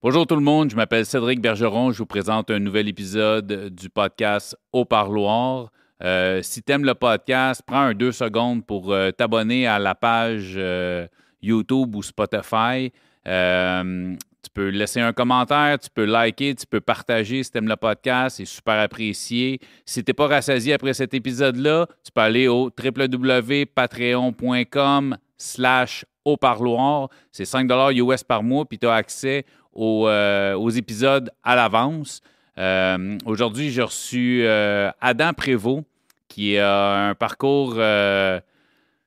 Bonjour tout le monde, je m'appelle Cédric Bergeron, je vous présente un nouvel épisode du podcast Au Parloir. Euh, si tu aimes le podcast, prends un deux secondes pour euh, t'abonner à la page euh, YouTube ou Spotify. Tu peux laisser un commentaire, tu peux liker, tu peux partager si tu aimes le podcast, c'est super apprécié. Si tu n'es pas rassasié après cet épisode-là, tu peux aller au www.patreon.com slash au parloir. C'est 5 US par mois, puis tu as accès aux, euh, aux épisodes à l'avance. Euh, Aujourd'hui, j'ai reçu euh, Adam Prévost, qui a un parcours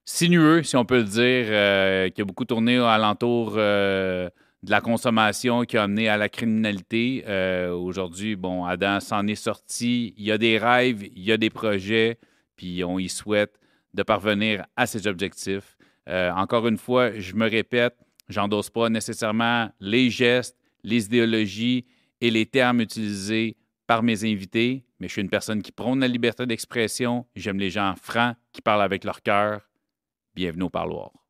sinueux, si on peut le dire, qui a beaucoup tourné alentour de la consommation, qui a amené à la criminalité. Aujourd'hui, bon, Adam s'en est sorti. Il y a des rêves, il y a des projets, puis on y souhaite de parvenir à ses objectifs. Encore une fois, je me répète, j'endosse pas nécessairement les gestes, les idéologies et les termes utilisés par mes invités, mais je suis une personne qui prône la liberté d'expression. J'aime les gens francs qui parlent avec leur cœur. Bienvenue au parloir.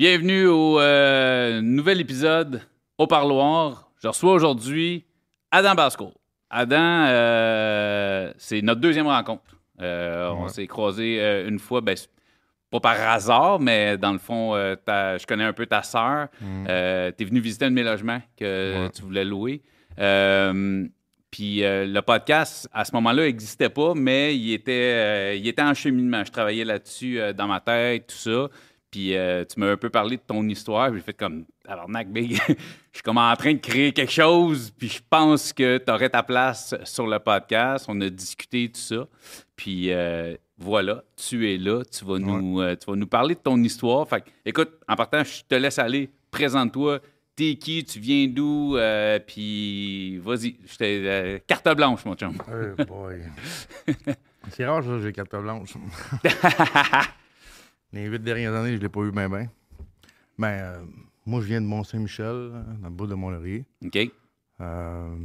Bienvenue au euh, nouvel épisode au parloir. Je reçois aujourd'hui Adam Basco. Adam, euh, c'est notre deuxième rencontre. Euh, On s'est croisés une fois, ben, pas par hasard, mais dans le fond, je connais un peu ta sœur. Mm. tu es venu visiter un de mes logements que Ouais. tu voulais louer. Puis euh, le podcast, à ce moment-là, n'existait pas, mais il était, euh, il était en cheminement. Je travaillais là-dessus euh, dans ma tête, tout ça. Puis euh, tu m'as un peu parlé de ton histoire. J'ai fait comme, tabarnak, big. je suis comme en train de créer quelque chose. Puis je pense que tu aurais ta place sur le podcast. On a discuté tout ça. Puis euh, voilà, tu es là. Tu vas, nous, euh, tu vas nous parler de ton histoire. Fait que, écoute, en partant, je te laisse aller. Présente-toi. T'es qui? Tu viens d'où? Puis vas-y. Carte blanche, mon chum. Oh boy. C'est rare, ça, j'ai carte blanche. Les huit dernières années, je ne l'ai pas eu bien, bien. Mais euh, moi, je viens de Mont-Saint-Michel, dans le bout de Mont-Laurier. OK? Euh,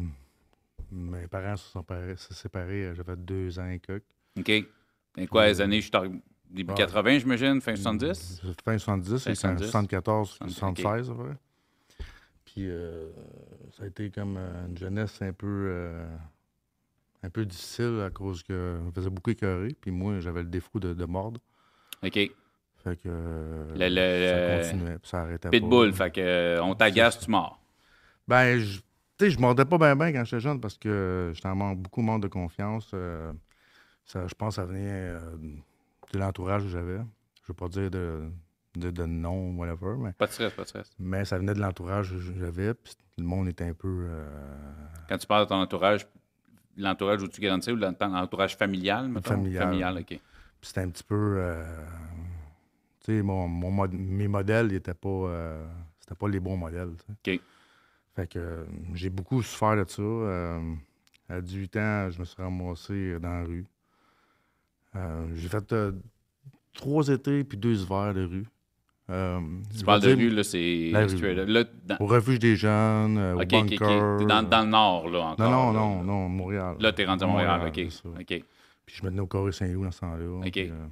mes parents se sont séparés, se séparés, euh, j'avais deux ans et quelques. OK. Et quoi, les années? Je suis début Ah. 80, j'imagine? Fin 70? Fin 70, Fin c'est 70. 74, 70, 76, à peu près. Puis euh, ça a été comme une jeunesse un peu, euh, un peu difficile à cause que je me faisais beaucoup écœurer. Puis moi, j'avais le défaut de, de mordre. OK. Fait que euh, Le- le- ça continuait, ça arrêtait Pitbull, pas. fait que euh, on t'agace, tu mords. Ben, je- tu sais, je mordais pas bien bien quand j'étais jeune parce que j'étais en manque, beaucoup manque de confiance. euh, ça, je pense que ça venait euh, de l'entourage que j'avais. Je veux pas dire de, de, de nom, whatever, mais, Pas de stress, pas de stress. mais ça venait de l'entourage que j'avais. Puis le monde était un peu. euh, Quand tu parles de ton entourage, l'entourage où tu grandissais ou l'ent- l'entourage familial, mettons? Familial. Familial, OK. Puis c'était un petit peu. Tu sais, mon, mon mod- mes modèles, ils étaient pas. euh, c'était pas les bons modèles. OK. Fait que euh, j'ai beaucoup souffert de ça. euh, à 18 ans, je me suis ramassé dans la rue. J'ai fait trois étés puis deux hivers de rue. Euh, Tu parles de rue, là, c'est dans... Au refuge des jeunes, euh, au dans, dans le nord, là, encore. Non, non, là, non, Montréal. Là, t'es rendu à Montréal, OK. Puis je me tenais au Corée Saint-Loup dans ce temps-là. OK. puis, euh,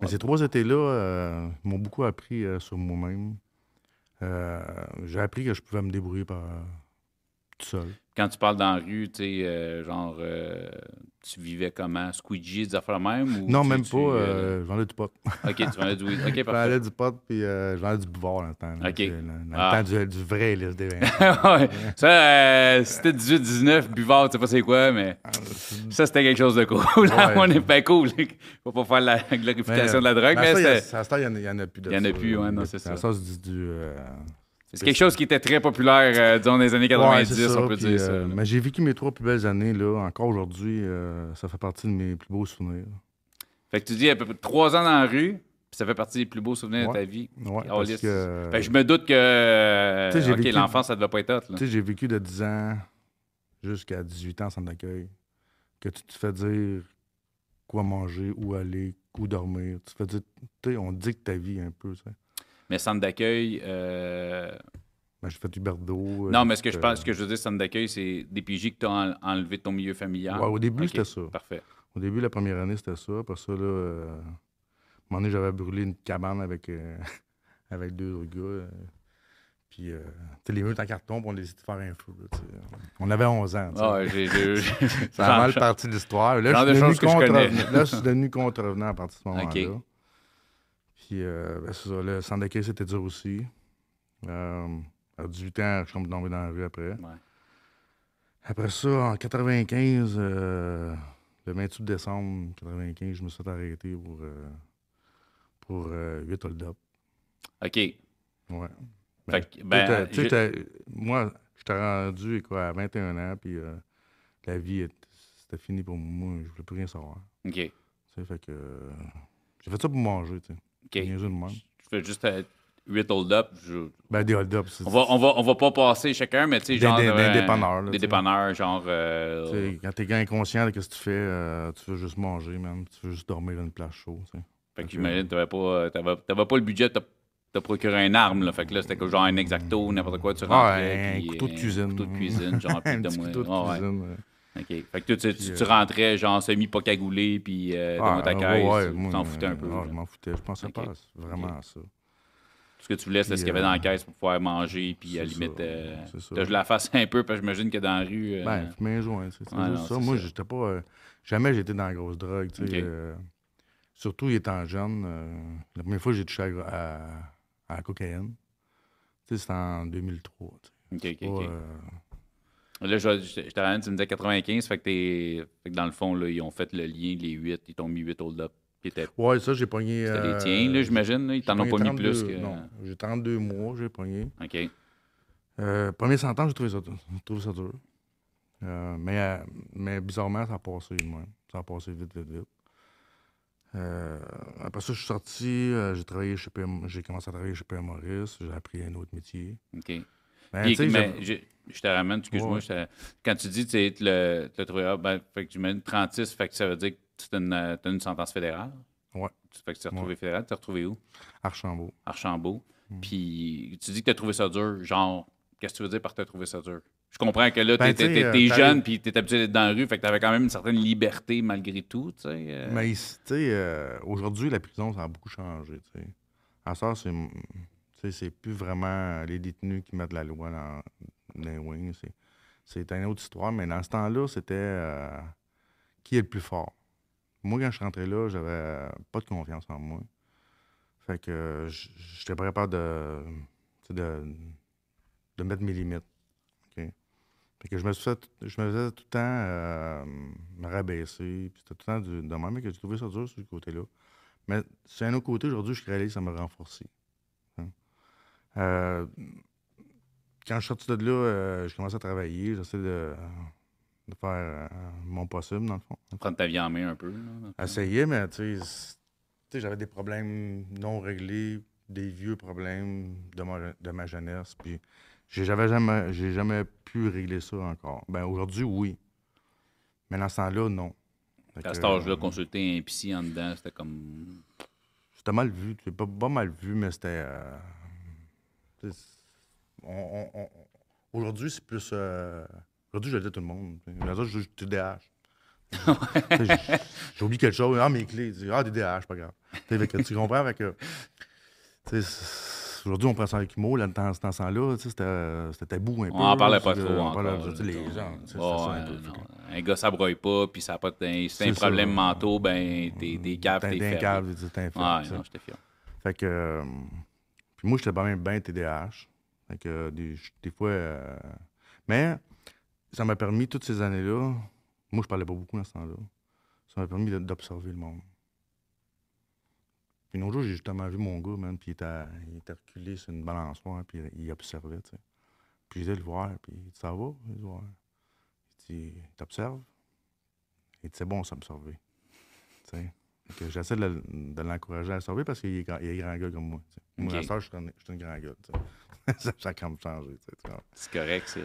mais ces trois étés-là euh, m'ont beaucoup appris euh, sur moi-même. Euh, j'ai appris que je pouvais me débrouiller par, tout seul. Quand tu parles dans la rue, tu sais, euh, genre, euh, tu vivais comment? Squeegee, des affaires même? Ou non, même pas. euh, euh, je vendais du pot. OK, tu vendais du weed. OK, Je parfait. vendais du pot, puis je vendais du buvard dans le temps. là. OK. Dans, Ah. le temps du, du vrai liste des ouais. Ça, c'était 18-19, buvard, tu sais pas c'est quoi, mais ça, c'était quelque chose de cool. Ouais. On est pas cool. Faut pas faire la glorification de la drogue, mais, ça, il y a- c'était- à ce temps, il y en a- il y en a plus de Il y en a ça, plus, là. ouais, non, y c'est ça. Ça, c'est du. Euh, c'est quelque chose qui était très populaire, euh, disons, dans les années ouais, 90, c'est ça, on peut puis, dire ça. euh, mais j'ai vécu mes trois plus belles années, là. Encore aujourd'hui, euh, ça fait partie de mes plus beaux souvenirs. Fait que tu dis à peu près trois ans dans la rue, ça fait partie des plus beaux souvenirs de ta vie. Ouais, Oh, parce que- Fait que je me doute que euh, vécu- l'enfance, ça devait pas être. Là. Tu sais, j'ai vécu de 10 ans jusqu'à 18 ans en centre d'accueil. Que tu te fais dire quoi manger, où aller, où dormir. Tu te fais dire, tu sais, on dicte ta vie un peu, sais. Mais centre d'accueil, euh, Ben, j'ai fait Huberdo. non, mais ce que je euh, pense, ce que je veux dire, centre d'accueil, c'est des PJ que tu as enlevé de ton milieu familial. Ouais, au début, c'était ça. Parfait. Au début, la première année, c'était ça. Après ça, là, euh, à un moment donné, j'avais brûlé une cabane avec, euh, avec deux autres gars. euh, puis, euh, les murs en carton, puis on décidé de faire un feu. là, on avait 11 ans. Ah, ouais, j'ai- Ça a mal parti de l'histoire. Là, je suis devenu je contrevenant. Là, je suis devenu contrevenant à partir de ce moment-là. Puis, euh, ben, c'est ça. Le centre d'accueil, c'était dur aussi. Euh, à 18 ans, je suis tombé dans la rue après. Ouais. Après ça, en 95, euh, le 28 décembre 95, je me suis arrêter pour, euh, pour euh, 8 hold-up. OK. Ouais. Fait que, ben, tu je- moi, j'étais rendu quoi, à 21 ans, puis la vie, c'était fini pour moi. Je voulais plus rien savoir. OK. Tu sais, fait que j'ai fait ça pour manger, tu sais. OK. Même. Je fais juste 8 hold-up. je- Ben, des hold-up, c'est On va, on, va, on va pas passer chacun, mais tu sais, genre. des- des euh, dépanneurs, là, Des dépanneurs, genre. Tu euh, sais, Quand t'es inconscient de ce que tu fais, euh, tu veux juste manger, man. Tu veux juste dormir dans une place chaude. Fait que j'imagine t'avais pas, t'avais, t'avais pas le budget de te- procurer une arme, là. Fait que là, c'était genre un exacto, n'importe quoi, tu rentrais. Un puis, couteau de euh, cuisine. couteau de cuisine, genre, un de couteau de ouais. cuisine. Ouais. OK. Fait que toi, tu, tu, Puis, tu euh, rentrais, genre, semi-pas cagoulé, puis euh, dans Ah, ta caisse, ouais, tu t'en foutais un euh, peu. je m'en foutais. Je pensais pas vraiment à ça. Tout ce que tu voulais, c'était ce qu'il y avait euh, dans la caisse pour pouvoir manger, puis à la limite, euh, je la fasse un peu, parce que j'imagine que dans la rue. euh, Ben, fumer un joint, c'est Ouais, ça. Moi, j'étais pas. euh, jamais été dans la grosse drogue, tu sais. Euh, surtout étant jeune. euh, la première fois que j'ai touché à, à- à la cocaïne, tu sais, c'était en 2003. tu sais. OK, OK, Pas, OK. Là, je, je, je tu me disais 95, fait que, t'es, fait que dans le fond, là, ils ont fait le lien, les 8, ils t'ont mis 8 hold-up. Ouais, ça, j'ai pogné. C'était les euh, tiens, là, j'imagine. là, Ils t'en ont pas mis plus 32 que. Non, j'ai 32 mois, j'ai pogné. OK. Euh, premier sentant, j'ai trouvé ça, j'ai trouvé ça dur. Euh, mais, mais bizarrement, ça a passé même. Ça a passé vite, vite, vite. Euh, après ça, je suis sorti, euh, j'ai travaillé chez PM, j'ai commencé à travailler chez PM Maurice, j'ai appris un autre métier. OK. Ben, Puis, mais je, je te ramène, excuse-moi. Ouais. je te- Quand tu dis tu sais, tu tu l'as trouvé, ah, ben, fait que tu mets 36, fait que ça veut dire que tu as une, euh, une sentence fédérale? Ouais. Fait que tu t'es retrouvé Ouais. fédéral. Tu t'es retrouvé où? Archambault. Archambault. Hmm. Puis tu dis que tu as trouvé ça dur. Genre, qu'est-ce que tu veux dire par t'as trouvé ça dur? Je comprends que là, Ben, t'es, t'es- euh, t'es jeune puis t'es habitué d'être dans la rue, fait que t'avais quand même une certaine liberté malgré tout, tu sais. euh. Mais tu sais, euh, aujourd'hui, la prison, ça a beaucoup changé, tu sais. À ça, c'est, c'est plus vraiment les détenus qui mettent la loi dans, les wings. C'est, c'est une autre histoire, mais dans ce temps-là, c'était euh, qui est le plus fort? Moi, quand je suis rentré là, j'avais euh, pas de confiance en moi. Fait que euh, j'étais pas capable de, de, de mettre mes limites. Fait que je me suis fait, je me faisais tout le temps euh, me rabaisser. C'était tout le temps du, de même que j'ai trouvé ça dur sur ce côté-là. Mais sur un autre côté, aujourd'hui, je réalise que ça m'a renforcé. Euh, quand je suis sorti de là, euh, je commençais à travailler. J'essaie de, de faire euh, mon possible, dans le fond. Prendre ta vie en main un peu. là. Essayer, mais tu sais, j'avais des problèmes non réglés, des vieux problèmes de ma, de ma jeunesse. Puis j'ai j'avais jamais, j'ai jamais pu régler ça encore. Ben aujourd'hui, oui. Mais dans ce temps-là, non. Fait À cet âge-là, euh, consulter un psy en dedans, c'était comme. C'était mal vu. Pas, pas mal vu, mais c'était. euh, tu sais, on- on- on- aujourd'hui, c'est plus. euh, aujourd'hui, je le dis à tout le monde. Aujourd'hui, je dis TDAH. Oublié quelque chose. Ah, mes clés. Ah, des DH, pas grave. Que tu comprends? Fait que, Aujourd'hui, on prend ça avec humour. Là, dans ce temps-là, tu sais, c'était tabou un peu. On en parlait pas trop encore. les gens, un gars, ça broye pas, puis ça pas C'est un problème mentaux, ben, t'es des caves, T'es t'es un câble, t'es un. Fait que. Puis moi, j'étais même bien TDAH. Fait que euh, des, des fois. euh, mais ça m'a permis, toutes ces années-là, moi, je parlais pas beaucoup dans ce temps-là. Ça m'a permis d'observer le monde. Puis un jour, j'ai justement vu mon gars, man, puis il était, il était reculé sur une balançoire, puis il observait, tu sais. Puis le voir, puis il dit Ça va Il. Il dit T'observes? Il C'est bon, s'observer. Tu sais. J'essaie de, le- de l'encourager à sauver parce qu'il est, grand- il est grand gars comme moi. Moi, Ok. à ça, je suis un, je suis un grand sais. ça, ça a changé. sais, tu vois. C'est correct, ça.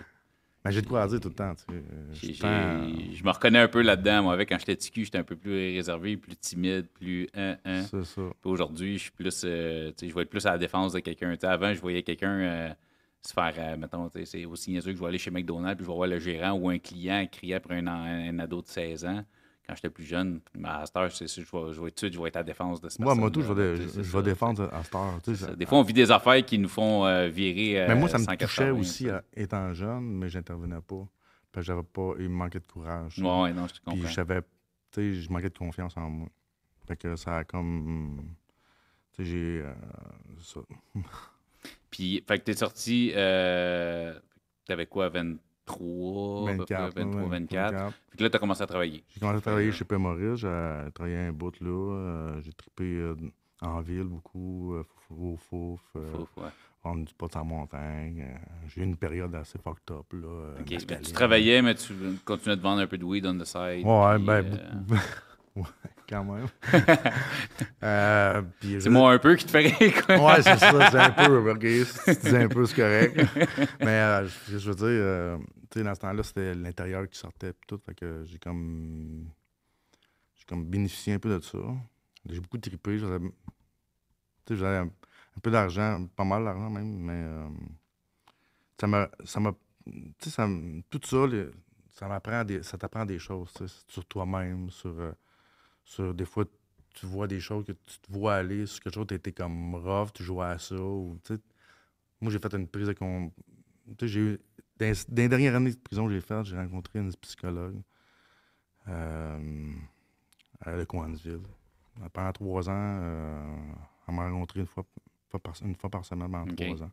Mais j'ai de quoi à dire tout le temps. tu sais. Euh, je me reconnais un peu là-dedans. Moi, avec quand j'étais TQ, j'étais un peu plus réservé, plus timide, plus un, un. euh, C'est ça. Puis aujourd'hui, je suis plus. euh, tu sais, je vais être plus à la défense de quelqu'un. Tu sais, avant, je voyais quelqu'un euh, se faire. euh, mettons, tu sais, c'est aussi niaiseux que je vais aller chez McDonald's puis je vais voir le gérant ou un client crier après un ado de 16 ans. Quand j'étais plus jeune, mais à cette heure, c'est sûr, je vais, je vais sûr, je vais être à la défense de cette Moi, moi, tout, je vais, je, je vais défendre à cette heure. tu sais, ça- Des fois, on vit des affaires qui nous font euh, virer. euh, Mais moi, ça me 180, touchait aussi à- étant jeune, mais j'intervenais pas. Parce que j'avais pas. Il me manquait de courage. Ouais, ouais, non, je te Puis comprends. j'avais. Tu sais, je manquais de confiance en moi. Fait que ça a comme. Tu sais, j'ai. euh, ça. Puis, fait que t'es sorti, t'avais quoi, 23, à peu près, 24. 23, ouais, 24. Fait que là, t'as commencé à travailler. J'ai commencé à travailler chez P. Maurice. J'ai travaillé un bout là. euh, j'ai trippé euh, en ville beaucoup. euh, fouf, fouf, fouf, euh, ouais. prendre du pot en montagne. euh, j'ai eu une période assez fucked up. Là, euh, Ok, ben, tu travaillais, mais tu continuais de vendre un peu de weed on the side. Ouais, puis, ben. euh, ouais, quand même. Euh, c'est moi un peu qui te fait rire, quoi. Ouais, c'est ça, c'est un peu, ok, si tu dis un peu, c'est correct. Mais euh, je, je veux dire, euh, tu sais, dans ce temps-là, c'était l'intérieur qui sortait pis tout, fait que j'ai comme, j'ai comme bénéficié un peu de ça. J'ai beaucoup trippé, j'avais, tu sais, j'avais un, un peu d'argent, pas mal d'argent même, mais euh, ça m'a, ça m'a, tu sais, tout ça, les- ça m'apprend des, ça t'apprend des choses, sur toi-même, sur, sur des fois tu vois des choses que tu te vois aller sur quelque chose, tu étais comme rough, tu jouais à ça. Ou, moi, j'ai fait une prise de. con- j'ai eu. Dans, dans les dernières années de prison que j'ai faites, j'ai rencontré une psychologue euh, à Le Coinsville. Pendant trois ans, euh, elle m'a rencontré une fois, par, une fois par semaine pendant trois ans.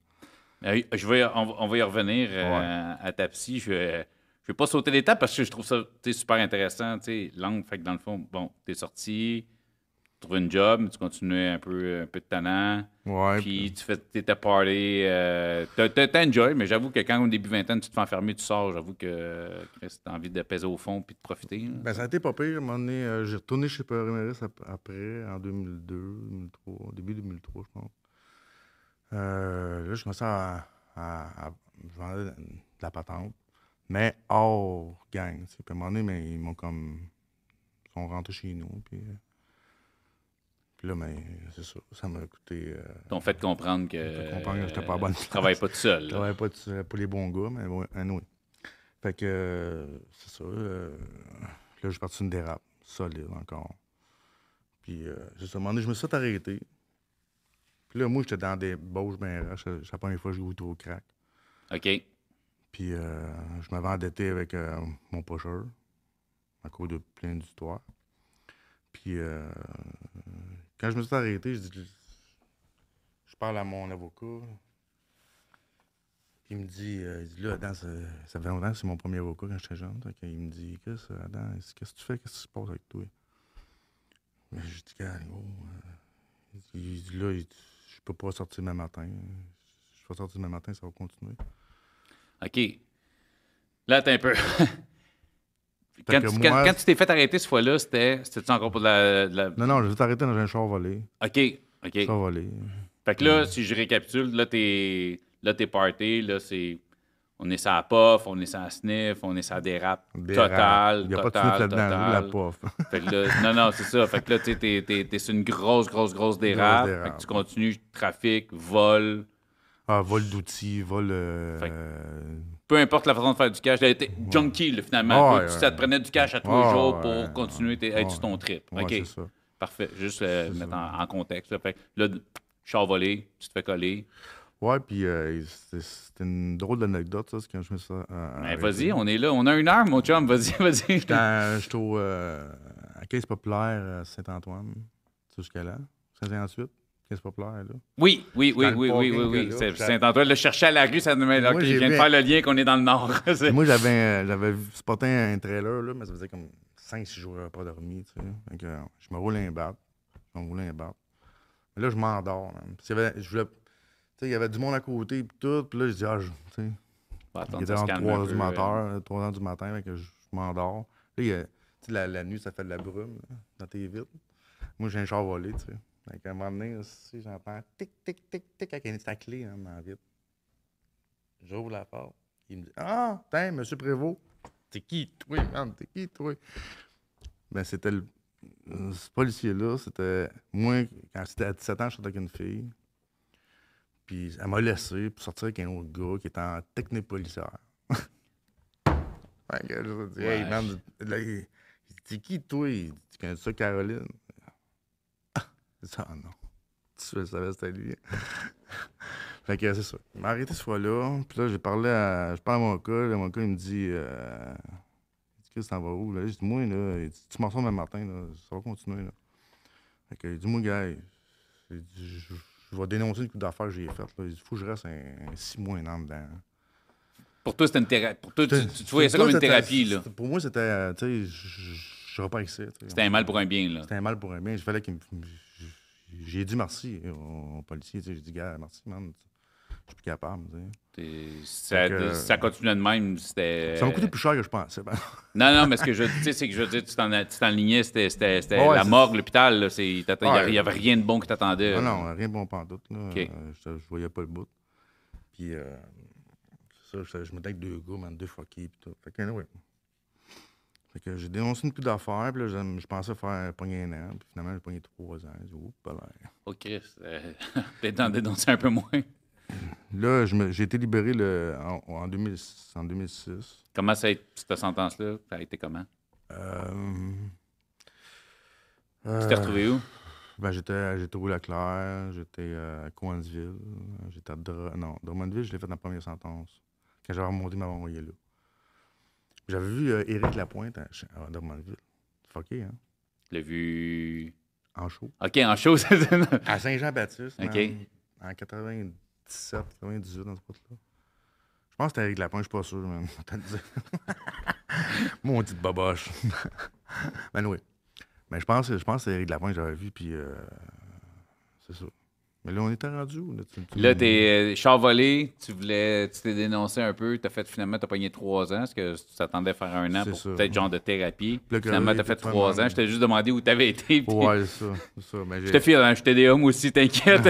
Euh, je vais, on, va- on va y revenir euh, à ta psy. Je je vais pas sauter l'étape parce que je trouve ça super intéressant. tu sais, Langue, fait que dans le fond, bon, t'es sorti, tu trouves une job, tu continues un peu, un peu de talent. Ouais. Puis tu fais tes party. Euh, t'as- enjoy, mais j'avoue que quand au début vingtaine, tu te fais enfermer, tu sors, j'avoue que Chris, t'as envie de peser au fond puis de profiter. là. Ben, ça a été pas pire. À un moment donné, euh, j'ai retourné chez Perimeris ap- après, en 2002, 2003, début 2003, je pense. Euh, là, je commençais à, à, vendais de la patente, mais hors gang. tu sais. Puis à un moment donné, mais ils m'ont comme. Ils sont rentrés chez nous. Puis, euh, puis là, mais c'est ça. Ça m'a coûté. Euh, t'ont fait comprendre que. fait comprendre que j'étais pas à bonne Tu travailles pas tout seul. je travaillais pas tout- pour les bons gars, mais ouais, anyway. Fait que, euh, c'est ça. euh, là, je suis parti une dérape, solide encore. Puis, euh, juste à un moment donné, je me suis arrêter. Puis là, moi, j'étais dans des bauches bien. C'est la première fois que je goûtais au crack. OK. Puis, euh, je m'avais endetté avec euh, mon pocheur à cause de plein d'histoires. Puis, euh, quand je me suis arrêté, je dis, je parle à mon avocat. Il me dit, il là, Adam, ça, fait longtemps que c'est mon premier avocat quand j'étais jeune. Qu'il me dit, qu'est-ce que Adam, qu'est-ce que tu fais, qu'est-ce qui se passe avec toi? Mais je dis, euh, il dit, là, il je peux pas sortir demain matin. Je vais sortir demain matin, ça va continuer. OK. Là, t'es un peu. quand, tu, moi- quand- quand tu t'es fait arrêter cette fois-là, c'était. C'était encore pour de la. de la- Non, non, je vais t'arrêter dans un char volé. OK. OK. Char volé. Fait que là, si je récapitule, là, t'es. Là, t'es party, là, c'est. On est la puff, on est la sniff, on est la dérape totale, rats. Il n'y a pas de suite là-dedans, la pof. Fait que là, non, non, c'est ça. Fait que là, tu sais, t'es, sur une grosse, grosse, grosse dérape. dérape. Fait que tu continues, trafic, vol. Ah, vol d'outils, vol. Euh, peu importe la façon de faire du cash, t'es ouais. junkie finalement. Ouais, ouais, ça te prenait du cash à tous les jours pour continuer à être sur ton trip. OK. Ça. Parfait. Juste euh, mettre en, contexte. Là, fait, là, char volé, tu te fais coller. Ouais, puis euh, c'était une drôle d'anecdote, ça, quand je mets ça. Euh, ben, vas-y, on est là. On a une heure, mon chum. Vas-y, vas-y. J'étais au. à Caisse Populaire à Saint-Antoine, jusqu'à là, 58. Oui, oui, oui, oui, oui, oui, oui. Saint-Antoine le cherchait à la rue, ça nous met là. je viens de faire le lien qu'on est dans le Nord. Moi, j'avais, j'avais spoté un trailer, là, mais ça faisait comme 5-6 jours pas dormi, tu sais. Donc, euh, je me roule un bat. Je me roule un bat. Mais là, je m'endors, Tu sais, il y avait du monde à côté, puis tout. Puis là, je dis, ah, je, tu sais. Il était entre 3 euh, heures du matin, 3 heures du matin, que je m'endors. Là, il y la, nuit, ça fait de la brume, dans tes vitres. Moi, j'ai un char volé, tu sais. Fait qu'à un moment donné, aussi, j'entends tic, tic, tic, tic, avec une clé hein, dans la vitre. J'ouvre la porte. Il me dit Ah, tiens, monsieur Prévost. T'es qui, toi, man? T'es qui, toi? Ben, c'était le. Ce policier-là, c'était. Moi, quand c'était à 17 ans, je sortais avec une fille. Puis elle m'a laissé pour sortir avec un autre gars qui était en technique policière. fait que je me dis, hey, Ouais. man, là, il- dit, T'es qui, toi? Il dit, Tu connais ça, Caroline? Je ah non. Tu savais, c'était lui. fait que c'est ça. Il m'a arrêté ce fois-là. Puis là, j'ai parlé à. Je parle à mon gars. Là, mon gars, il me dit. Euh, Chris, t'en vas où? Là? Dit, moi, là, dit, tu m'en sors même matin, là. Ça va continuer, là. Fait que, il dit, moi, gars, il dit, je, je vais dénoncer une coup d'affaires que j'ai faite. là. Il dit, faut que je reste un, un six mois, un an dedans. Pour toi, c'était une thérapie. Pour toi, tu, C'était- tu- tu voyais ça comme une thérapie, là. Pour moi, c'était, euh, tu sais, je- je je repars sais. C'était un mal pour un bien, là. C'était un mal pour un bien. Il fallait qu'il me. J'ai dit merci au, au policier. J'ai dit, gars, merci, man. Je suis plus capable. Ça, que- ça continuait de même, c'était... Ça m'a coûté plus cher que je pensais. ben. Non, non, mais ce que je sais, c'est que je veux dire, tu t'en- tu t'enlignais, c'était c'était- c'était Ouais, la morgue, l'hôpital, Il n'y avait rien de bon qui t'attendait. Non, non, rien de bon pantoute. Là. OK. Euh, je, je voyais pas le bout. Puis, euh, ça, je, je m'étais avec deux gars, man, deux fuckés, puis tout. Fait que, anyway. Fait que j'ai dénoncé une coup d'affaires, puis là, je, je pensais faire pogner un an, puis finalement, j'ai pogné trois ans. J'ai dit, oups, là. Oh, euh, Peut-être d'en dénoncer un peu moins. Là, j'ai été libéré le, en, en, 2000 en 2006. Comment ça a été, cette sentence-là? Ça a été comment? Euh, Tu t'es euh, retrouvé où? Ben, j'étais, j'étais au Leclerc, j'étais euh, à Coansville, j'étais à non, Drummondville, je l'ai fait dans la première sentence. Quand j'avais remonté, envoyé là. J'avais vu euh, Éric Lapointe à, à Drummondville. Fucké, hein? Le vu? En show. OK, en chose. À Saint-Jean-Baptiste, OK. en 97, 98, dans ce bout-là. Je pense que c'était Éric Lapointe, je suis pas sûr, dire. Mon petit boboche. ben oui. Mais je pense, je pense que c'est Éric Lapointe que j'avais vu, puis euh, c'est ça. Mais là, on était rendu où? Là, Tu- tu- Là, t'es euh, char volé, tu voulais, tu t'es dénoncé un peu, t'as fait finalement, t'as pogné trois ans, est-ce que tu t'attendais à faire un an pour peut-être genre de thérapie. Finalement, t'as fait trois ans, je t'ai juste demandé où t'avais été. puis Ouais, c'est ça. Mais Je te file, hein, j'étais des hommes aussi, t'inquiète.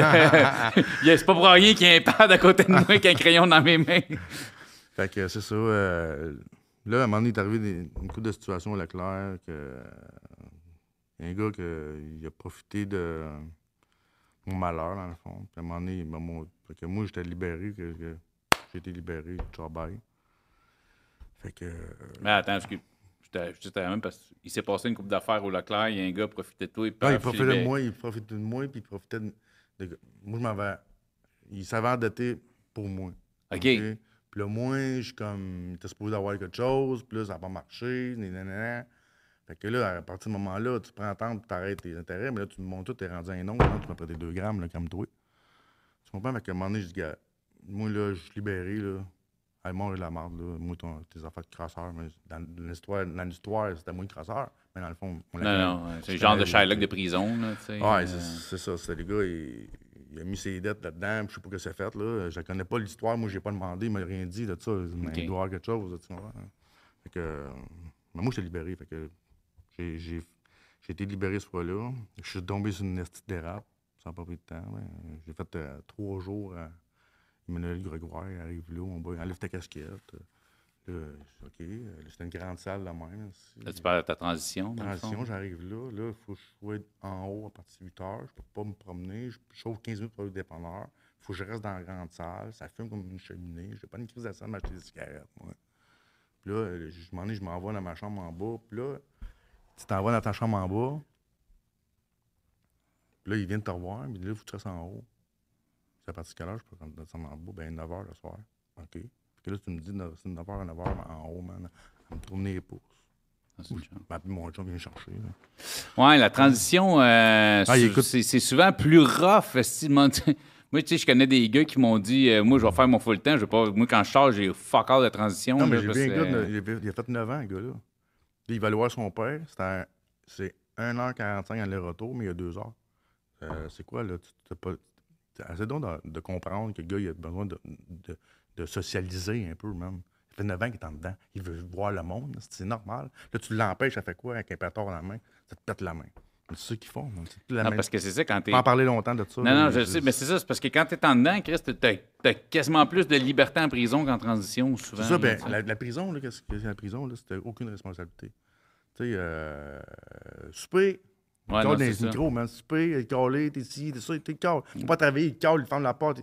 Il y a- C'est pas pour rien qu'il y a un pad à côté de moi avec un crayon dans mes mains. Fait que c'est ça. euh, là, à un moment donné, il est arrivé des- une couple de situations au Leclerc que. euh, un gars que, il a profité de mon malheur, dans le fond. Puis à un moment donné, il m'a mon- fait que moi, j'étais libéré, que, que j'ai été libéré, ciao, bye. Fait que. euh, Mais attends, parce que je te- je te savais même parce qu'il s'est passé une coupe d'affaires au Leclerc, il y a un gars qui profitait de toi. Et Non, il profitait de moi, il profitait de moi, puis il profitait de. de- moi, je m'avais. Il savait endetter pour moi. OK. Puis là, moi, je suis comme. T'es supposé avoir quelque chose, puis là, ça n'a pas marché, nanana. Fait que là, à partir de ce moment-là, tu prends temps pour t'arrêter tes intérêts, mais là, tu me montres tout, t'es rendu un nom, là, tu m'as prêté 2 grammes, là, comme toi. Tu comprends? Fait qu'à un moment donné, je dis, moi, là, je suis libéré, là. Hey, mange la marde, là. Moi, ton- tes affaires de crasseur, mais dans l'histoire, dans l'histoire, c'était moi le crasseur. Mais dans le fond, on l'a Non, non, c'est le genre de Shylock de prison. Là, tu sais. Ouais, Euh, c'est ça. C'est le gars, il, il a mis ses dettes là-dedans, je sais pas ce que c'est fait. Là. Je ne connais pas l'histoire, moi, j'ai pas demandé, il m'a rien dit de ça. Mais Ok. Il doit avoir quelque chose, tu vois. Fait que, euh, mais moi, j'étais libéré. Fait que j'ai été libéré ce fois-là. Je suis tombé sur une petite dérape. Ça n'a pas pris de temps. J'ai fait euh, trois jours à Emmanuel Gregoire. Il arrive là, on va enlève ta casquette. Là, OK. Euh, C'était une grande salle là même. Là, tu parles de ta transition. Transition, j'arrive là. Là, il faut que je sois en haut à partir de 8 heures. Je peux pas me promener. Je chauffe 15 minutes pour aller au dépanneur. Il faut que je reste dans la grande salle. Ça fume comme une cheminée. Je n'ai pas une crise de salle m'acheter des cigarettes, moi. Puis là, je m'en ai, je m'envoie dans ma chambre en bas. Puis là, tu t'envoies dans ta chambre en bas. Puis là, ils viennent te revoir. Mais là, il faut que tu restes en haut. C'est à partir de quelle heure je peux descendre en bas? Ben, 9 h le soir. OK. Puis que là, tu me dis, c'est 9 h à 9 h en haut, man. À me tourner les pouces. Ah, chance. Ben, mon chum vient chercher. là. Ouais, la transition, euh, Ah, c'est souvent plus rough. estilement. Moi, tu sais, je connais des gars qui m'ont dit euh, Moi, je vais faire mon full temps. Je vais pas... Moi, quand je sors, j'ai fuck all de transition. Non, mais j'ai vu un gars, il a fait 9 ans, le gars-là. Il va voir son père. C'est un- C'est 1h45 aller-retour, mais il y a 2 heures. Euh, c'est quoi, là? Tu Essaie donc de, de comprendre que le gars, il a besoin de, de- socialiser un peu, même. Il fait 9 ans qu'il est en dedans. Il veut voir le monde. C'est normal. Là, tu l'empêches, ça fait quoi avec un pétard dans la main? Ça te pète la main. C'est ça qu'ils font. la Non, même- parce que c'est ça quand t'es. en parler longtemps de ça. Non, non, je sais, mais c'est ça, c'est parce que quand t'es en dedans, Chris, t'as, t'as quasiment plus de liberté en prison qu'en transition, souvent. C'est ça, là, ben, la, la prison, là, qu'est-ce que c'est la prison, là, c'était aucune responsabilité. Tu sais, euh, souper, Ouais, non, dans les micros, man. Souper, il calé, t'es ici, t'es ça, t'es calé. Pas travailler, il cale, il ferme la porte.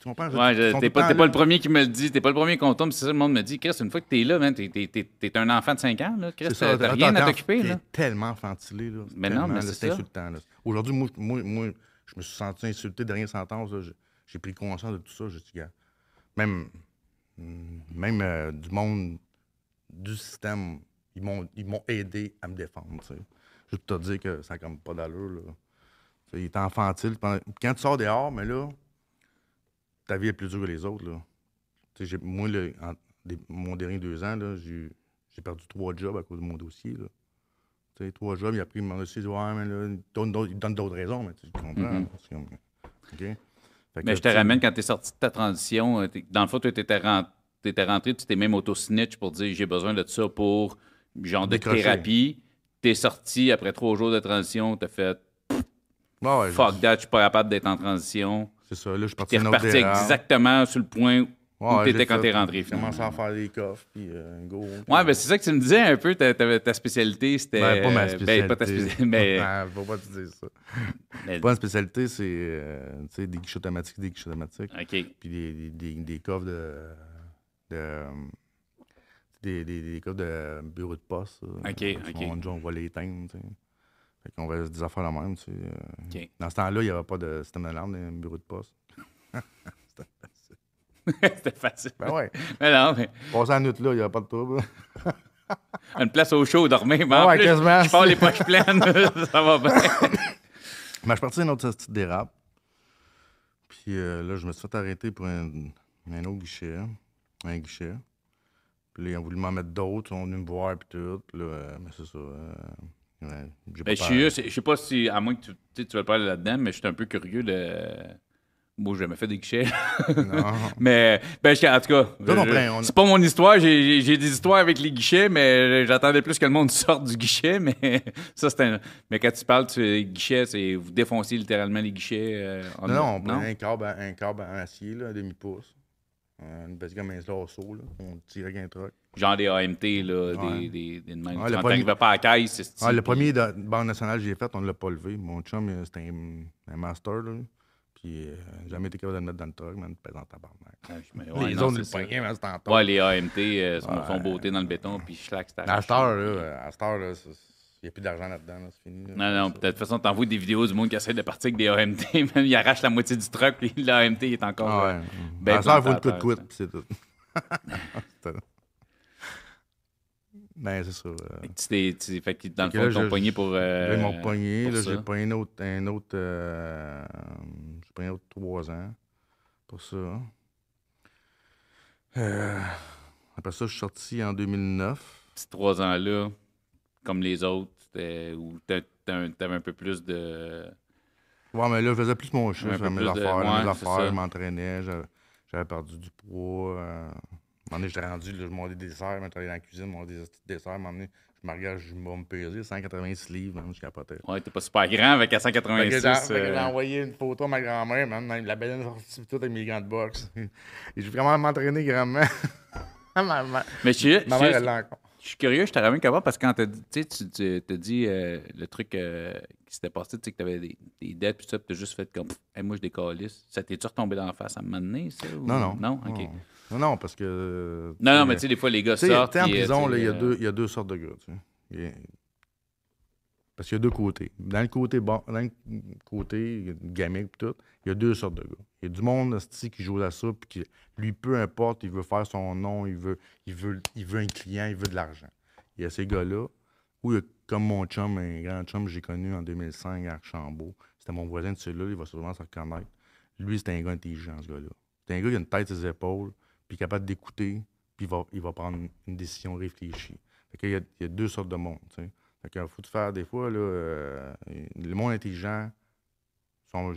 Tu comprends? Ouais, je- t'es pas, pas le premier qui me le dit, t'es pas le premier qu'on tombe, c'est ça, le monde me dit, Chris, une fois que t'es là, t'es, t'es- t'es- t'es un enfant de 5 ans, là, Chris, t'as, rien à t'occuper, t'es là. tellement enfantilé, là. Mais non, mais c'est insultant. Aujourd'hui, moi, moi, moi, je me suis senti insulté de rien sentence. J'ai- pris conscience de tout ça. Dit, gars, même, même euh, du monde, du système, ils m'ont, ils m'ont aidé à me défendre, tu sais. Pour te dire que ça n'a comme pas d'allure, là. Il est enfantile. Quand tu sors dehors, mais là, ta vie est plus dure que les autres, là. Tu moi, le- en- des- mon dernier deux ans, j'ai perdu trois jobs à cause de mon dossier. Là. Tu trois jobs, il a pris mon dossier, il dit Ouais, mais là, il donne d'autres- il donne d'autres raisons, mais tu comprends. Fait Mais je te tu ramène quand t'es sorti de ta transition, euh, dans le fond, ren- t'étais rentré, tu t'es même auto-snitch pour dire, j'ai besoin de ça pour, genre, de Décrocher. thérapie. T'es sorti après trois jours de transition, t'as fait, ouais, ouais, fuck that, je suis pas capable d'être en transition. C'est ça, là, je suis parti T'es reparti exactement sur le point où Ouais, t'étais quand t'es rentré, J'ai commencé finalement. à faire des coffres, puis euh, go. Ouais, ben c'est ça que tu me disais un peu, ta, ta- ta spécialité, c'était... Ben, pas ma euh, spécialité. Ben, pas ta spécialité, mais... Ah, faut pas te dire ça. mais- Pas une spécialité, c'est euh, tu sais, des guichets automatiques, des guichets automatiques. OK. puis des, des, des, des coffres de. de euh, des, des, des coffres de bureau de poste. OK, OK. On, on va les éteindre, tu sais. Fait qu'on va des affaires la même, tu sais. euh. Dans ce temps-là, il n'y avait pas de système d'alarme dans les bureaux de poste. c'était facile. Ben ouais. Mais non, mais Passer la nuit là, il n'y avait pas de trouble. une place au chaud, dormir, mais Ouais, plus, quasiment. je pars les poches pleines, ça va bien. Mais je suis parti d'une autre petite dérape. Puis euh, là, je me suis fait arrêter pour un, un autre guichet. Un guichet. Puis là, ils ont voulu m'en mettre d'autres. Ils sont venus me voir, puis tout. Puis là, euh, mais c'est ça. euh, ouais, pas Ben, je je sais pas si, à moins que tu, tu sais, tu vas parler là-dedans, mais je suis un peu curieux de... Moi, j'ai jamais fait des guichets. Non. mais, ben, je- en tout cas, Toi, on je- c'est pas mon histoire. J'ai- des histoires avec les guichets, mais j'attendais plus que le monde sorte du guichet. Mais ça, c'est un... Mais quand tu parles de guichets, c'est vous défoncez littéralement les guichets. euh, en- Non, non, on prend un câble, un câble en acier, là, un demi-pouce. Euh, Une petite comme un lasso, là. On tire avec un truc. Genre des AMT, là, Ouais. des, des, des de même. Ouais, le Quand premier- pas à la caisse, c'est Ah, le puis- premier de Banque nationale que j'ai fait, on ne l'a pas levé. Mon chum, c'était un, un master, là. Puis, euh, jamais été capable de le mettre dans le truck, man, pesant tabarnak. Ah, ouais, les autres, c'est le mais c'était en. Ouais, les AMT euh, sont, Ouais. sont beautés dans le béton, puis schlack, c'est À cette heure, là, à heure, là, c'est- il n'y a plus d'argent là-dedans, là, c'est fini. là. Non, non, C'est de toute façon, t'envoies des vidéos du monde qui essaie de partir avec des AMT, même il arrache la moitié du truck, puis l'AMT est ça. encore. Ah, euh, ouais. ben à cette heure, il faut le coup de coude, c'est tout. Ben, c'est ça. euh. Fait que tu t'es- tu- fait que dans le fond, là, je- pogné pour. euh, Là, ils m'ont pogné. pour Là, ça. j'ai pogné un autre, un autre, euh, j'ai pogné un autre trois ans pour ça. Euh, après ça, je suis sorti en 2009. Ces trois ans-là, comme les autres, où t'a- t'avais un peu plus de. Ouais, mais là, je faisais plus mon chiffre, Un peu mes de- affaires, mes affaires, je m'entraînais, j'avais, perdu du poids. Euh, à un moment donné, j'étais rendu, là, je mandais des desserts, je travaillais dans la cuisine, je mandais des petits desserts. À un moment donné, je me regarde, je vais me peser 186 livres, man, je capotais. Ouais, t'es pas super grand avec à Fait que 186. j'ai fait que j'ai euh, envoyé une photo à ma grand-mère, man, même la belle sortie tout avec mes gants de boxe. Et j'ai vraiment m'entraîner grandement. ma, ma- Mais je suis- je ma mère, elle l'a encore. Je suis curieux, je te ramène comment parce que quand t'as dit- tu tu tu- t'as dit euh, le truc euh, qui s'était passé, tu sais, que t'avais des, des dettes, puis ça, puis t'as juste fait comme, Hey, moi, je décalisse. Ça t'es-tu retombé dans la face à un moment donné, ça? ou- Non, non. Non, ok. Non, non, non, parce que. Non, non, mais tu sais, des fois, les gars Tu sortent. tu en euh, prison, tu là, sais, il y, a deux- il y a deux sortes de gars. tu sais. Il Parce qu'il y a deux côtés. Dans le côté bon, dans le côté gamique et tout, il y a deux sortes de gars. Il y a du monde qui joue à ça, puis qui, lui, peu importe, il veut faire son nom, il veut, il veut, il veut un client, il veut de l'argent. Il y a ces gars-là, ou il comme mon chum, un grand chum que j'ai connu en 2005 à Archambault. C'était mon voisin de celui-là, il va sûrement se reconnaître. Lui, c'était un gars intelligent, ce gars-là. C'est un gars qui a une tête sur ses épaules, puis capable d'écouter, puis il va, il va prendre une décision réfléchie. Fait qu'il y, a, il y a deux sortes de monde, tu sais. Fait qu'il faut te faire des fois, là, euh, le monde intelligent, sont,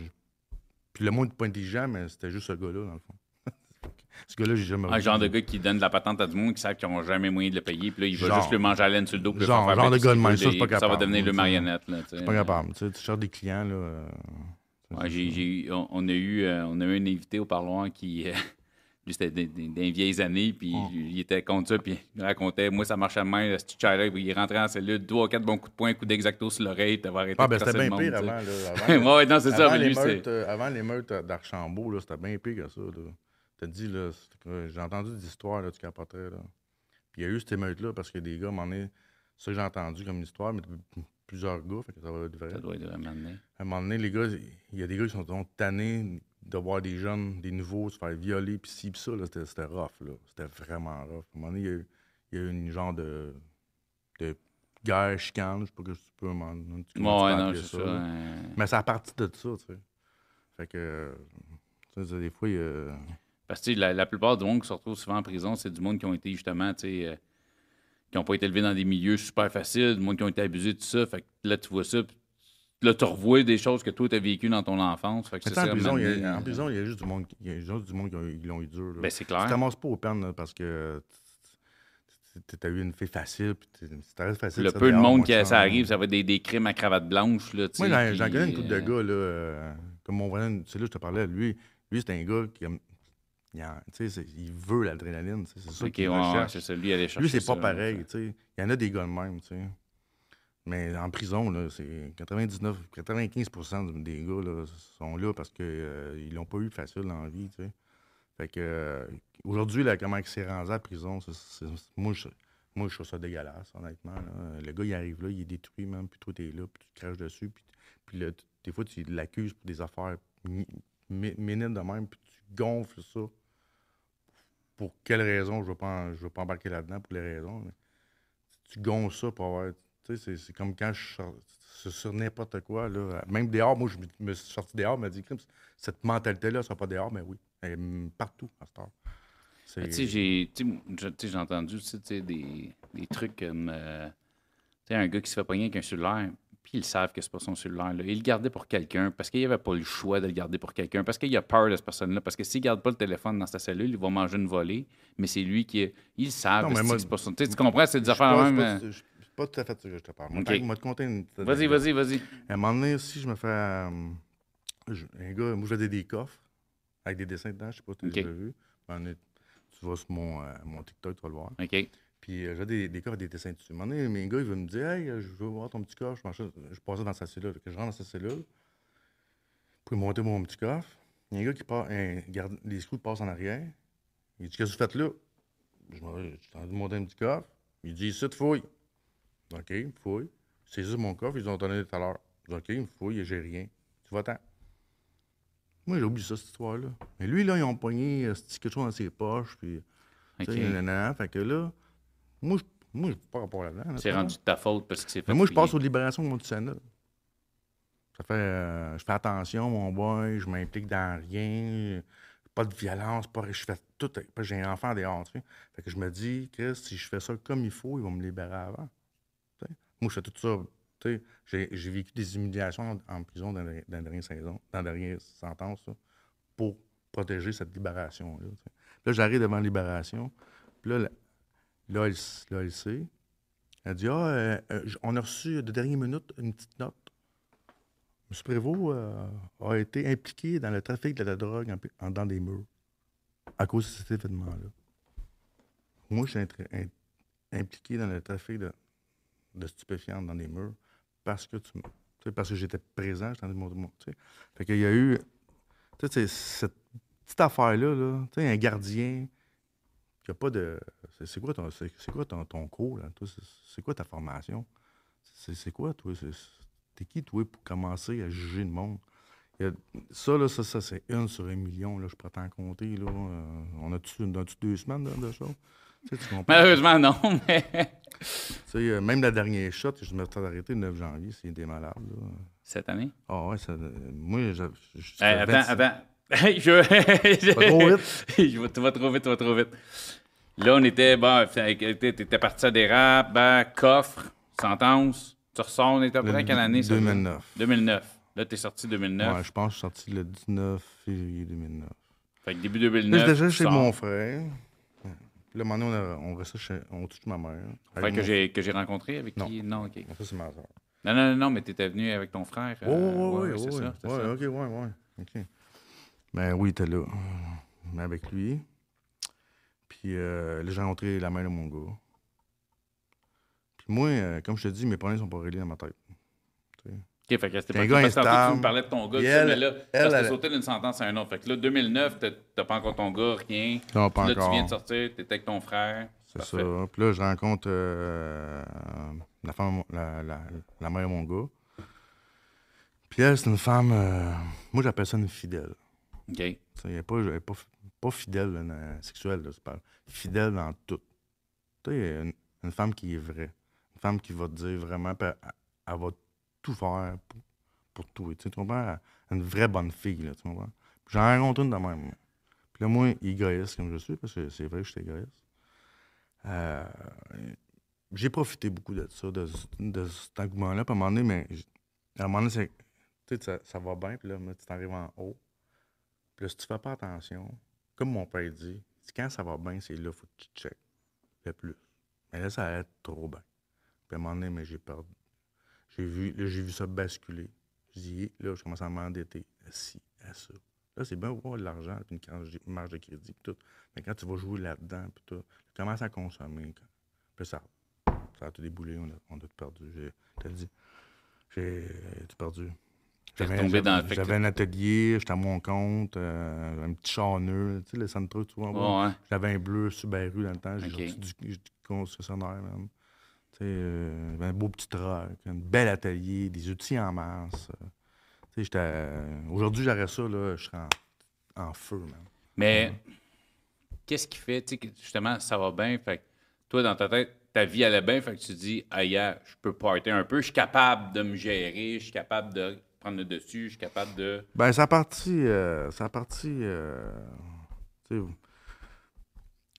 puis le monde pas intelligent, mais c'était juste ce gars-là, dans le fond. Ce gars-là, j'ai jamais Un genre de gars qui donne de la patente à du monde qui savent qu'ils n'ont jamais moyen de le payer, puis là, il va Genre. juste le manger à laine sur le dos, puis le Genre- faire genre de gars de même, ça, c'est pas Ça va devenir le marionnette. Là. C'est pas capable. Tu sais, tu cherches des clients, là. euh, Ouais, j'ai- j'ai- on, on a eu, euh, on a eu un invité au parloir qui, euh, lui, c'était des, des- des vieilles années, puis Oh. il était contre ça, puis il racontait, moi, ça marchait mal, ce chai-là, puis il rentrait en cellule, deux ou quatre bons coups de poing, un coup d'exacto sur l'oreille, t'avais arrêté Ah, de ben c'était bien pire avant, là. Avant, ouais, non, c'est ça, mais lui, meurtres, euh, avant les meurtres d'Archambault, là, c'était bien pire que ça. Là. T'as dit, là, euh, j'ai entendu des histoires, là, tu capoterais, là. Puis il y a eu cette émeute-là parce que des gars, à un moment donné, ça que j'ai entendu comme histoire, mais plusieurs gars, fait que ça va être vrai. Ça doit être vraiment donné. À un moment donné, les gars, il y a des gars qui sont tannés de voir des jeunes, des nouveaux se faire violer, puis ci, puis ça, c'était, rough, là. C'était vraiment rough. À un moment donné, il y a eu, il y a eu une genre de, de guerre, chicane, je sais pas que tu peux m'en... Ouais, non, ça. euh, Mais c'est à partir de ça, tu sais. Fait que, tu sais, des fois, il y a... Parce que la, la plupart du monde qui se retrouve souvent en prison, c'est du monde qui ont été justement, tu sais, euh, qui n'ont pas été élevés dans des milieux super faciles, du monde qui ont été abusés de tout ça. Fait que là, tu vois ça, puis là, tu revois des choses que toi, tu as vécues dans ton enfance. Fait que tu sais, ça, en, prison, il y a, en prison, il y a juste du monde, qui- il y a juste du monde qui l'ont eu dur. là. Ben, c'est Tu clair. t'amasses pas aux peines là, parce que tu as eu une fille facile, puis reste facile. Le peu de monde qui ça arrive, ça va être des, des crimes à cravate blanche. Là, tu Moi, sais, j'en connais une couple de euh, gars, là, euh, comme mon voisin, c'est là que je te parlais, lui, lui c'est un gars qui aime. Il, en- tu sais, c'est- il veut l'adrénaline, tu sais, c'est ça qu'il ouais, ouais, recherche. c'est ça. Lui, aller chercher Lui, c'est ça, pas pareil, tu sais. Il y en a des gars de même, tu sais. Mais en prison, c'est 99, 95% des gars là, sont là parce qu'ils ils l'ont pas eu facile la vie, tu sais. Fait que euh, aujourd'hui, comment il s'est rendu à la prison, moi, je, moi, je trouve ça dégueulasse, honnêtement. là. Le gars, il arrive là, il est détruit, même, puis toi, t'es là, puis tu craches dessus, puis, puis là, des fois, tu l'accuses pour des affaires mi- mi- minimes de même, puis tu gonfles ça. Pour quelle raison, je ne veux, pas en- je veux pas embarquer là-dedans pour les raisons, mais tu gonfles ça pour avoir. C'est- comme quand je c'est sur n'importe quoi. Là. Même dehors, moi, je me- suis sorti dehors, me dit, cette mentalité-là, ne sera pas dehors, mais oui. Partout à Tu sais, j'ai entendu des, des trucs comme euh, un gars qui se fait pogner avec un cellulaire, puis ils savent que c'est pas son cellulaire. Là. Il le gardait pour quelqu'un parce qu'il avait pas le choix de le garder pour quelqu'un, parce qu'il a peur de cette personne-là, parce que s'il garde pas le téléphone dans sa cellule, il va manger une volée, mais c'est lui qui. Ils savent. Non, que c'est pas son- tu comprends, c'est des suis affaires même. C'est pas tout à fait ça que je te parle. Te compter une. Vas-y, vas-y, vas-y. À un moment donné, si je me fais. euh, je- un gars, moi, je faisais des coffres avec des dessins dedans, je sais pas si tu Ok. as vus. À un moment donné, Tu vas sur mon, euh, mon TikTok, tu vas le voir. OK. Puis euh, j'ai des, des coffres avec des dessins dessus. À un moment donné, mes gars, ils veulent me dire Hey, euh, je veux voir ton petit coffre. Je, marchais- je passais dans sa cellule. Fait que je rentre dans sa cellule. Puis monter mon petit coffre. Il y a un gars qui part, un garde, les screws passent en arrière. Il dit Qu'est-ce que vous faites là? Je m'en vais, je suis en train de monter un petit coffre. Il dit Ici, tu fouilles. OK, il me fouille. C'est juste mon coffre, ils ont donné tout à l'heure. Je OK, il me fouille, j'ai rien. Tu vas-t'en. Moi, j'ai oublié ça, cette histoire-là. Mais lui, là, ils ont pogné euh, quelque chose dans ses poches. Puis, tu OK. sais, nanana. Fait que là, moi, je moi, j'ai pas rapport là-dedans. là, C'est rendu de ta faute parce que c'est fait. Mais moi, je passe aux libérations de mon Sénat. Ça fait. euh, je fais attention, mon boy, je m'implique dans rien. Pas de violence, pas, je fais tout. J'ai un enfant dehors, tu sais. Fait que je me dis que si je fais ça comme il faut, ils vont me libérer avant. Moi, je fais tout ça. J'ai vécu des humiliations en, prison dans, la dernière dans sentence, là, pour protéger cette libération-là. Là, j'arrive devant la libération. Puis là, la- l'ALC, l'ALC, elle dit Ah, euh, euh, on a reçu de dernière minute une petite note. M. Prévost euh, a été impliqué dans le trafic de la drogue en, dans des murs à cause de cet événement-là. Moi, je suis impliqué dans le trafic de, de stupéfiants dans des murs parce que tu parce que j'étais présent, j'étais mon- mon-. Fait qu'il y a eu cette petite affaire-là, là, un gardien qui a pas de. C'est quoi ton, c'est quoi ton, ton cours, là? C'est- quoi ta formation? C'est quoi, toi? T'es qui, toi, pour commencer à juger le monde? Il ça, là, ça, ça c'est une sur un million, là, je t'en compter, là. Euh, on a-tu deux semaines de, de ça? Tu sais, tu? Malheureusement, non, mais. Tu sais, euh, même la dernière shot, je me suis arrêté le 9 janvier, c'est des malades, là. Cette année? Ah ouais, ça, euh, moi, je... je- Hey, attends, 26 attends. Hey, je... Pas trop vite. Je tu vas trop vite, tu vas trop vite. Là, on était, bon, t'étais parti à des rap, ben, coffre, sentence. Tu ressors, on était à peu près à quelle année, ça? 2009. 2009. Là, t'es sorti 2009. Ouais, je pense que je suis sorti le 19 février 2009. Fait que début Là, 2009. j'étais déjà chez mon frère. Puis là, maintenant, on, a- on restait chez, on chez ma mère. Frère que j'ai que j'ai rencontré avec Non. qui? Non, OK. Ça, c'est ma soeur. Non, non, non, non, mais t'étais venu avec ton frère. Oh, oui, ouais, oui, c'est oui. ça. OK, ouais, ouais. OK. Ben oui, il était là. Mais avec lui. Puis euh, là, j'ai rencontré la mère de mon gars. Puis moi, euh, comme je te dis, mes problèmes sont pas réglés dans ma tête. OK, fait que c'était pas gars parce que tu me parlais de ton gars, elle- mais là, elle, parce que sauté d'une sentence à un autre. Fait que là, 2009, t'as- pas encore ton gars, rien. Non, pas là, encore. tu viens de sortir, t'étais avec ton frère. C'est ça. Puis là, je rencontre euh, la, femme, la, la, la mère de mon gars. Puis elle, c'est une femme, euh, moi j'appelle ça une fidèle. OK. Elle n'est pas, pas, pas fidèle là, dans- sexuelle, là, c'est pas fidèle dans tout. Tu sais, une, une femme qui est vraie. Une femme qui va te dire vraiment, elle, elle va tout faire pour, pour tout. Tu comprends? Une vraie bonne fille, là, tu comprends? J'en ai rencontré une de même. Puis là, moi, égoïste comme je suis, parce que c'est vrai que je suis égoïste. euh, j'ai profité beaucoup de ça, de, ce- de cet engouement-là. Puis à un moment donné, mais à un moment donné, ça, ça va bien, puis là, mais tu t'arrives en haut. Puis là, si tu fais pas attention, comme mon père dit, quand ça va bien, c'est là, faut que tu checkes le plus. Mais là, ça allait trop bien. Puis à un moment donné, mais j'ai perdu. J'ai vu, là, j'ai vu ça basculer. Je dis, là, je commence à m'endetter. À ci, à ça. Là, c'est bien avoir de l'argent, puis une marge de crédit, puis tout. Mais quand tu vas jouer là-dedans, puis tout, tu commences à consommer. quand- Puis ça, ça a tout déboulé, on a, on a tout perdu. J'ai, t'as dit, j'ai tout perdu. J'avais, retombé dans j'avais, que- j'avais un atelier, j'étais à mon compte, euh, un petit char tu sais, le centre, tu vois. Ouais. J'avais un bleu Subaru dans le temps, j'ai Ok. sorti du, du concessionnaire, même. Euh, j'avais un beau petit truck, un bel atelier, des outils en masse. euh. Euh, Aujourd'hui, j'aurais ça, là, je serais en, en feu, man. Mais qu'est-ce qui fait, que justement, ça va bien, fait que toi, dans ta tête, ta vie allait bien, fait que tu te dis, ah, yeah, je peux partir un peu, je suis capable de me gérer, je suis capable de prendre le dessus, je suis capable de. Ben, ça a parti... euh, ça a parti... euh,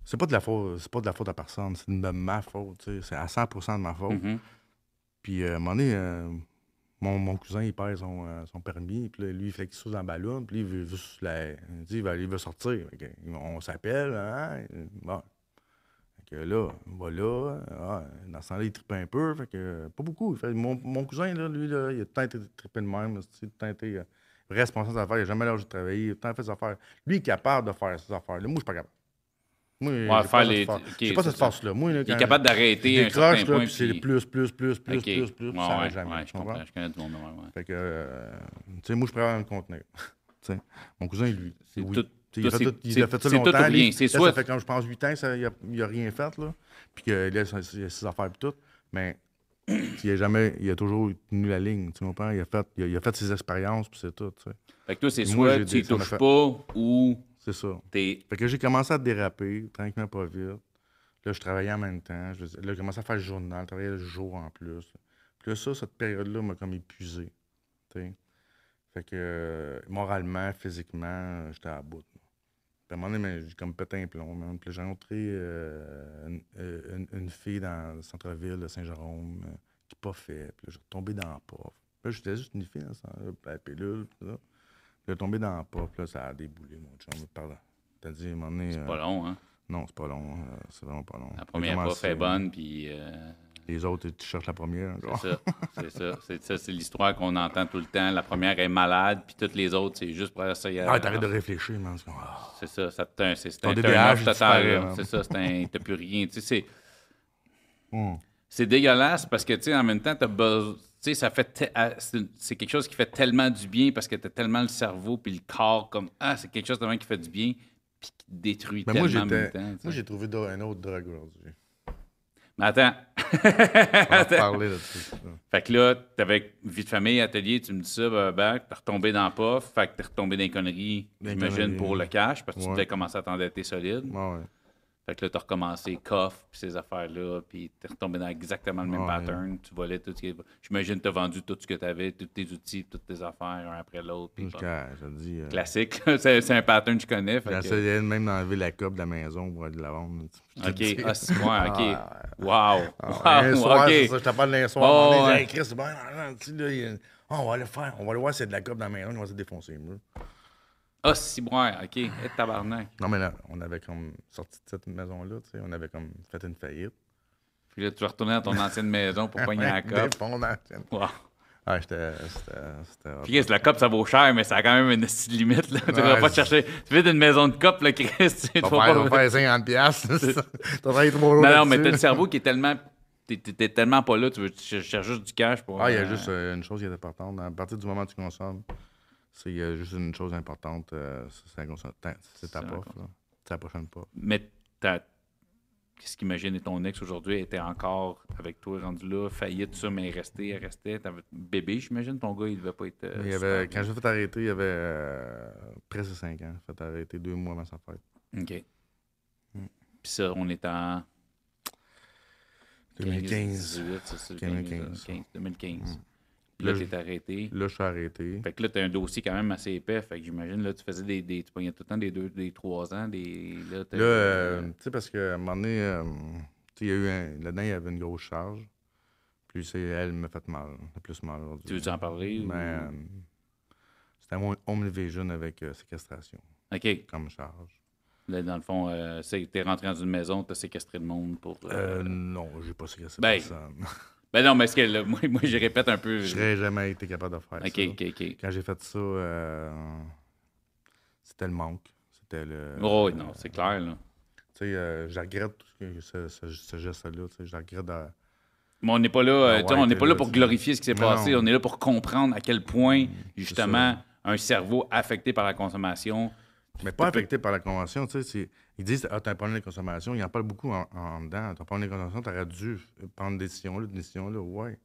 c'est pas de la faute, c'est pas de la faute à personne, c'est de ma faute, c'est à 100% de ma faute. Mhm. Puis, euh, à un moment donné, euh, mon, mon cousin, il perd son, euh, son permis. Puis lui, il fait qu'il saute dans le ballon. Puis lui, il veut, juste la- il dit, il va, il veut sortir. On s'appelle. Hein? Bon. Fait que là, on va là. Ah, dans ce temps-là, il un peu. Fait que, pas beaucoup. Fait, mon, mon cousin, là, lui, là, il a temps été trippé de même. Il a euh, responsable des affaires. Il n'a jamais lâché de travailler. Il a tout le temps fait ses affaires. Lui, il est capable de faire ses affaires. Là, moi, je suis pas capable. Moi, j'ai faire pas les- cette j'ai pas force-là. Moi, là, Il est quand capable d'arrêter un décroche, certain là, point. puis c'est puis- plus, plus, plus, plus, OK. plus, plus, puis Ouais, ça ouais, n'arrête jamais. ouais, tu je comprends. comprends? Je connais du monde, ouais, ouais. Fait que, euh, tu sais, moi, je préfère contenir. Sais, mon cousin, lui, C'est oui. tout- Tu sais, il, tout, tout- il a fait ça longtemps. rien. lui. C'est Là, soit- Ça fait, comme je pense, 8 ans, ça, il n'a rien fait, là. Puis que là, ça- il a ses affaires et tout. Mais il a jamais, il a toujours tenu la ligne, tu comprends? Il a fait, il a, il a fait ses expériences, puis c'est tout, tu sais. Fait que toi, c'est Moi, soit tu touches pas ou C'est ça. t'es. Fait que j'ai commencé à déraper, tranquillement, pas vite. Là, je travaillais en même temps. Je, là, j'ai commencé à faire le journal, je travaillais le jour en plus. Puis là, ça, cette période-là m'a comme épuisé. tu sais. Fait que euh, moralement, physiquement, j'étais à bout. Puis à un moment donné, j'ai comme pété un plomb. man. Puis j'ai rencontré euh, une, euh, une- une fille dans le centre-ville de Saint-Jérôme euh, qui pas fait. Puis là, j'ai retombé dans la porte. Puis là, j'étais juste une fille dans ça, la pilule, puis là. Puis là, tombé dans la puis là, ça a déboulé, mon chum. Pardon. T'as dit, à un moment donné, C'est euh, pas long, hein? non, c'est pas long. euh, c'est vraiment pas long. La première commencé- fois est bonne, puis. euh, Les autres, tu cherches la première. C'est ça, c'est ça. C'est ça, c'est l'histoire qu'on entend tout le temps. La première est malade, puis toutes les autres, c'est juste pour a- Ah, t'arrêtes de réfléchir, man. Ah. C'est ça, ça c'est un turn-off total. C'est ça, c'est un. T'as plus rien. Tu sais, c'est. Hum. C'est dégueulasse parce que, tu sais, en même temps, t'as besoin. Tu sais, ça fait. te- ah, C'est quelque chose qui fait tellement du bien parce que t'as tellement le cerveau puis le corps comme. Ah, c'est quelque chose tellement qui fait du bien puis qui détruit Mais moi, tellement en même temps. tu. Moi, j'ai trouvé un autre drogue aujourd'hui. Mais attends. On va parler là-dessus. Fait que là, t'avais vie de famille, atelier, tu me dis ça, bah, bah, t'es retombé dans le puff, fait que t'es retombé dans les conneries, j'imagine, pour le cash, parce que tu devais commencer à t'endetter solide. Ouais, ouais. Fait que là, t'as recommencé coffre, puis ces affaires-là, puis t'es retombé dans exactement le même Ouais. pattern. Tu volais tout ce qui... J'imagine que t'as vendu tout ce que t'avais, tous tes outils, toutes tes affaires, un après l'autre. euh, Classique, c'est un pattern que je connais. J'ai que- même d'enlever la coupe de la maison pour aller de la vendre. Te OK, ah, c'est moi, OK. Ah, Wow. Ah, un Wow, soir, ça, je t'appelle lundi soir. Oh, ouais. Hey, Chris, là, a- Ah, on va aller faire. On va aller voir si c'est de la coupe dans la maison, on va se défoncer le. Ah, si, ouais, OK. Et tabarnak. Non, mais là, on avait comme sorti de cette maison-là, tu sais, on avait comme fait une faillite. Puis là, tu vas retourner dans ton ancienne maison pour pogner la d'ancienne. Wow. Ah, j'étais. Puis, Chris, la coupe, ça vaut cher, mais ça a quand même une petite limite. Là. Tu vas pas c'est- chercher. Tu fais une maison de coupe, là, Chris. Tu vas pas- faire 50 piastres. trois jours Non, non, mais t'as le cerveau qui est tellement. T'es, tellement pas là, tu veux cherches juste du cash pour. Ah, il y a euh, juste euh, une chose qui est importante. À partir du moment où tu consommes, c'est a juste une chose importante. euh, c'est ta- C'est la la prochaine pof. Mais. Qu'est-ce qu'imagine ton ex aujourd'hui était encore avec toi rendu là, faillite, ça, mais restait, elle restait. T'avais bébé, j'imagine, ton gars, il devait pas être. euh, il avait, bien. quand j'ai fait arrêter, il y avait euh, presque 5 ans. Fait arrêter deux mois avant sa fête. OK. Hmm. Puis ça, on est en 2015. 18, c'est ça, 2015. 15, 2015. Hmm. Là, Là, t'es arrêté. Là, je suis arrêté. Fait que là, t'as un dossier quand même assez épais. Fait que j'imagine, là, tu faisais des, des. Tu pognais tout le temps des deux, des trois ans, des. Là, Là, euh, tu sais, parce qu'à un moment donné, euh, tu sais, il y a eu un, là-dedans, il y avait une grosse charge. Puis c'est elle m'a fait mal, plus mal aujourd'hui. Tu veux en parler? ou- Ben, euh, c'était mon home invasion avec euh, séquestration OK. comme charge. Là, dans le fond, euh, c'est- t'es rentré dans une maison, t'as séquestré le monde pour. euh, Euh, non, j'ai pas séquestré Ben, personne. Ben non, mais est-ce que là, moi, moi, je répète un peu. Je n'aurais jamais été capable de faire ça. OK, OK. Quand j'ai fait ça, euh, c'était le manque. C'était le. Oh, oui, non, c'est clair, là. Tu sais, euh, je regrette tout ce, que- ce, ce, ce geste-là. tu sais, Je regrette. de- Mais on n'est pas là, euh, Ah ouais, on n'est pas là là, pour glorifier ce qui s'est passé. non. On est là pour comprendre à quel point, justement, ça. un cerveau affecté par la consommation. Mais pas affecté par la convention. Tu sais, ils disent Ah, t'as un problème de consommation. Ils en parlent beaucoup en, en dedans. T'as un problème de consommation, t'aurais dû prendre des décisions-là, des décisions-là. Ouais.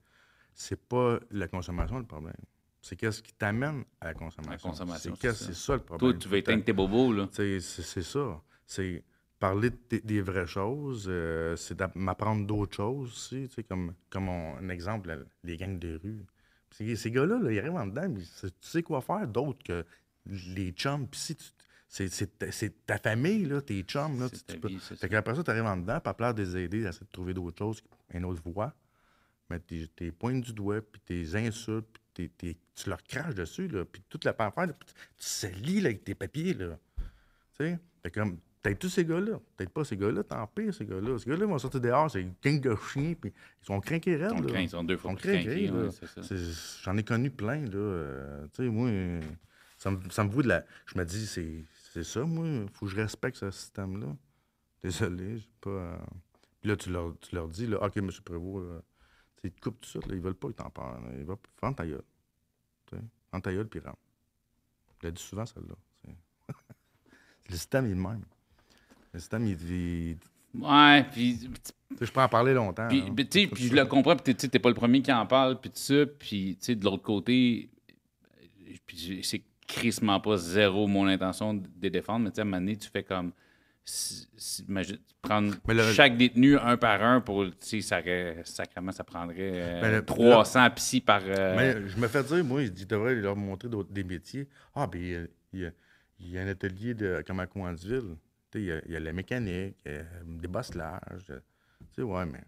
C'est pas la consommation le problème. C'est qu'est-ce qui t'amène à la consommation. consommation, C'est ça. ça le Toi, problème. tu veux éteindre tes bobos, là. C'est ça. C'est parler de des vraies choses, euh, c'est m'apprendre d'autres choses aussi. tu sais, Comme, comme on- un exemple, les gangs de rue. Ces, gars-là, là, ils arrivent en dedans, mais tu sais quoi faire d'autre que les chums. Puis si tu. C'est c'est ta, c'est ta famille, là, tes chums. Là, C'est tu- ta tu peux- vie, c'est ça. Fait qu'après ça, tu arrives en dedans, à place de les aider, à essayer de trouver d'autres choses, une autre voie. Mais t'es t'es pointes du doigt, puis tes insultes, puis tu leur craches dessus, là, puis toute la là, puis tu salis là, avec tes papiers, là. Tu sais? Fait comme, peut-être tous ces gars-là. Peut-être pas ces gars-là, tant pis, ces gars-là. Ces gars-là vont sortir dehors, c'est une gang de chiens, puis ils sont craqués raides, là. craint, ils sont deux fois plus ouais, J'en ai connu plein, là. euh, tu sais, moi, ça me, ça me vaut de la... Je me dis, c'est c'est ça, moi. faut que je respecte ce système-là. Désolé, j'ai pas... euh, Puis là, tu leur, tu leur dis, là, OK, M. Prévost, là, ils te coupent tout ça, là, ils veulent pas que t'en parles. Ils veulent... Ferme ta gueule. Ferme ta gueule, puis rentre. Je l'ai dit souvent, celle-là. le système, il est le même. Le système, il... il- Ouais, puis tu sais, je peux en parler longtemps. Puis, hein. puis, sais, puis je le comprends, puis tu sais, t'es pas le premier qui en parle, puis tout ça. Puis, tu sais, de l'autre côté, puis c'est crissement pas zéro mon intention de les défendre, mais tu sais, à un moment donné, tu fais comme. si- si- imagine, prendre Mais le- chaque détenu un par un pour. Tu sais, ça, sacrément, ça prendrait euh, le- 300 psy par. euh, Mais je me fais dire, moi, il devrait leur montrer des métiers. Ah, ben, il y a, il y a- il y a un atelier de, comme à Coinsville. Tu sais, il y a, il y a la mécanique, il y a des bosselages. Tu sais, ouais, mais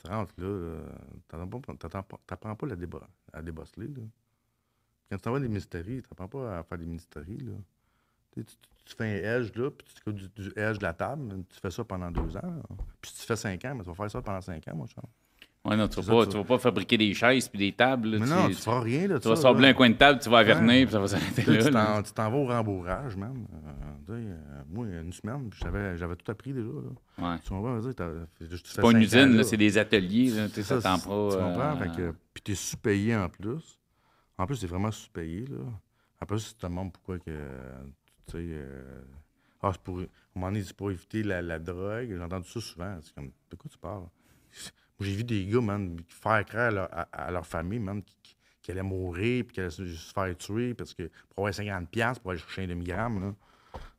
tu rentres là, euh, pas- pas- t'apprends pas la déba- à débosseler, là. Quand tu t'en vas des ministéries, t'apprends pas à faire des ministéries, là. Tu, tu- tu- tu fais un edge, là, puis tu coupes du, du edge de la table, tu fais ça pendant deux ans. là. Puis si tu fais cinq ans, mais tu vas faire ça pendant cinq ans, moi, je ouais, non, tu c'est vas, pas, ça, tu vas pas fabriquer des chaises puis des tables. là, Mais tu, non, tu- tu feras rien, là, tu vas sabler un coin de table, tu vas averner, Ouais. puis ça va s'arrêter Tu là. tu t'en- tu vas au rembourrage, man. Euh, tu euh, moi, une semaine, j'avais, tout appris déjà. Là. Ouais. Tu comprends? Tu tu C'est fais pas une usine, c'est des ateliers. Là, tu ça t'en pas. Tu comprends? euh, puis t'es sous-payé en plus. En plus, c'est vraiment sous-payé, là. Après, si tu te demandes pourquoi que, tu sais... euh, ah, c'est pour... C'est pour éviter la, la drogue. J'ai entendu ça souvent. C'est comme, de quoi tu parles? J'ai vu des gars, man, faire croire à leur, à, à leur famille, man, qui, qui- allaient mourir, puis qui allaient se faire tuer, parce que pour avoir 50$ piastres pour aller chercher un demi-gramme, là.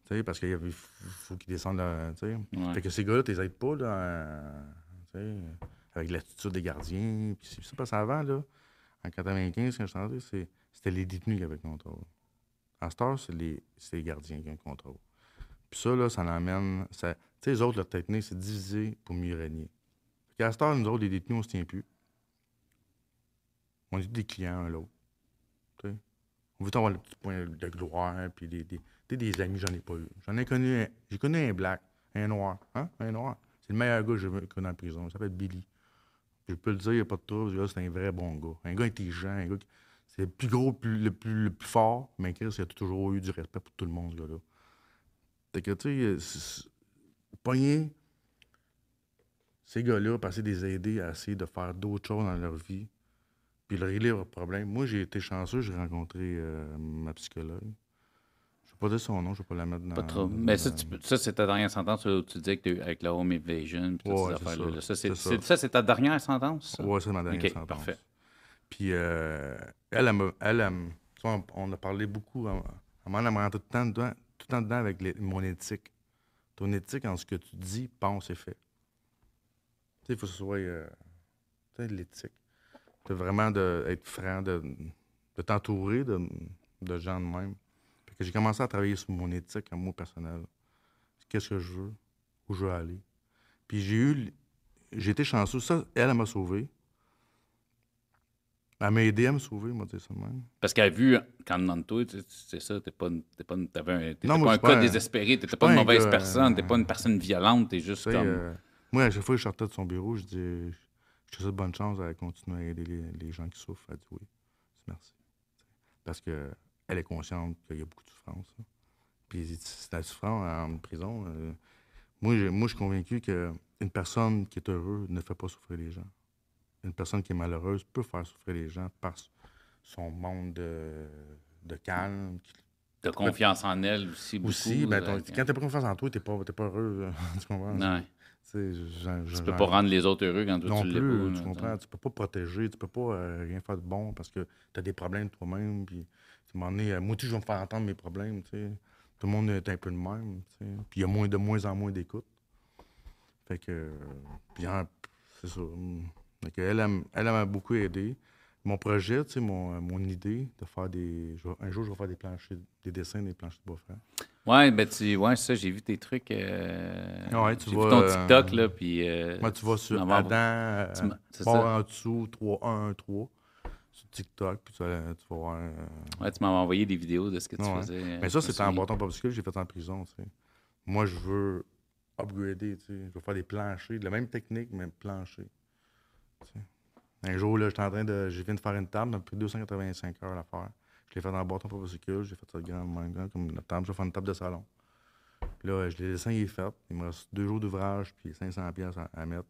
Tu sais, parce qu'il faut, qu'ils descendent, là, tu sais. Ouais. Fait que ces gars-là, tu les aides pas, là, tu sais, avec l'attitude des gardiens. Puis c'est ça avant, là. En 95, quand je suis rentré, c'est- c'était les détenus qui avaient le contrôle. Star, c'est les, c'est les gardiens qui ont le contrôle. Puis ça, là, ça l'emmène. Tu sais, les autres, leur technique, c'est diviser pour mieux régner. Fait qu'à Star, nous autres, les détenus, on se tient plus. On est des clients, un à l'autre. On veut avoir le petit point de gloire, puis des, des, sais, des amis, j'en ai pas eu. J'en ai connu. J'ai connu un black, un noir. Hein? Un noir. C'est le meilleur gars que j'ai connu en prison. Il s'appelle Billy. Je peux le dire, il n'y a pas de trouble. Gars, c'est un vrai bon gars. Un gars intelligent, un gars qui- C'est le plus gros, le plus, le plus, le plus fort, mais Chris, il a toujours eu du respect pour tout le monde, ce gars-là. Fait que, tu sais, pogner ces gars-là, passer des aider à essayer de faire d'autres choses dans leur vie, puis de régler leurs problèmes. Moi, j'ai été chanceux, j'ai rencontré euh, ma psychologue. Pas dire son nom, je ne vais pas la mettre dans. Pas trop. dans- Mais ça, tu peux- ça, c'est ta dernière sentence où tu disais que eu avec la home invasion puis toutes Ouais, ces c'est affaires-là. ça. c'est, ça. ta dernière sentence? Ouais, c'est ma dernière Ok, sentence. parfait. Puis euh, elle, elle, tu on, on a parlé beaucoup. Elle, elle m'en a tout le temps dedans, tout le temps dedans avec les- mon éthique. Ton éthique en ce que tu dis, pense et fais. Tu sais, il faut que ce soit euh, tu sais, de l'éthique. Vraiment de, être franc, de, de t'entourer de, de gens de même. Fait que j'ai commencé à travailler sur mon éthique à moi personnel. Qu'est-ce que je veux? Où je veux aller? Puis j'ai eu. J'ai été chanceux. Ça, elle, elle m'a sauvé. Elle m'a aidé à me sauver, moi, dire ça même. Parce qu'elle a vu, quand demande toi, tu sais, c'est ça, t'es pas, t'es pas, t'avais un, t'étais Non, pas un cas un- désespéré, t'étais pas pas une un mauvaise gars, personne, t'es euh, pas une personne violente, t'es juste Tu comme. euh, moi, à chaque fois que je sortais de son bureau, je dis Je te souhaite bonne chance à continuer à aider les, les gens qui souffrent. Elle dit oui. Merci. Parce qu'elle est consciente qu'il y a beaucoup de souffrance. là. Puis c'est la souffrance en prison. euh, moi, je, moi, je suis convaincu qu'une personne qui est heureuse ne fait pas souffrir les gens. Une personne qui est malheureuse peut faire souffrir les gens par son monde de, de calme. qui- T'as confiance en elle aussi beaucoup. Aussi, ben, ton- quand t'as pas confiance en toi, t'es pas, t'es pas heureux. tu comprends? Ouais. Tu Tu peux pas rendre les autres heureux quand toi non tu plus, pas. tu comprends? Tu peux pas protéger, tu peux pas euh, rien faire de bon parce que tu as des problèmes toi-même. Puis, un moment donné, euh, moi, aussi, je vais me faire entendre mes problèmes. tu. Tout le monde est un peu le même. tu. Puis il y a moins, de moins en moins d'écoute. Fait que. euh, Puis hein, c'est ça. hum. Fait que elle, elle m'a beaucoup aidé. Mon projet, tu sais, mon, mon idée de faire des. un jour, je vais faire des planchers, des dessins des planchers de beau-frère. Ouais, ben tu, ouais, ça, j'ai vu tes trucs. euh, Ouais, tu j'ai vois, vu ton euh, TikTok, là, puis... euh, Moi, tu vas sur Adam, euh, tu m'as- ça. en dessous, 3-1-1-3, sur TikTok, puis tu vas, tu vas voir. euh, Ouais, tu m'avais envoyé des vidéos de ce que tu Ouais. faisais. Mais ça, c'était en bâton parce que j'ai fait en prison, tu sais. Moi, je veux upgrader, tu sais. Je veux faire des planchers, de la même technique, mais plancher. tu sais. Un jour, là, j'étais en train de. Je de faire une table, ça m'a pris 285 heures à faire. Je l'ai fait en bâton pas possible, j'ai fait ça grand, grand, comme une table. Je vais faire une table de salon. Là, je l'ai dessin, il est fait. Il me reste deux jours d'ouvrage, puis 500 pièces à, mettre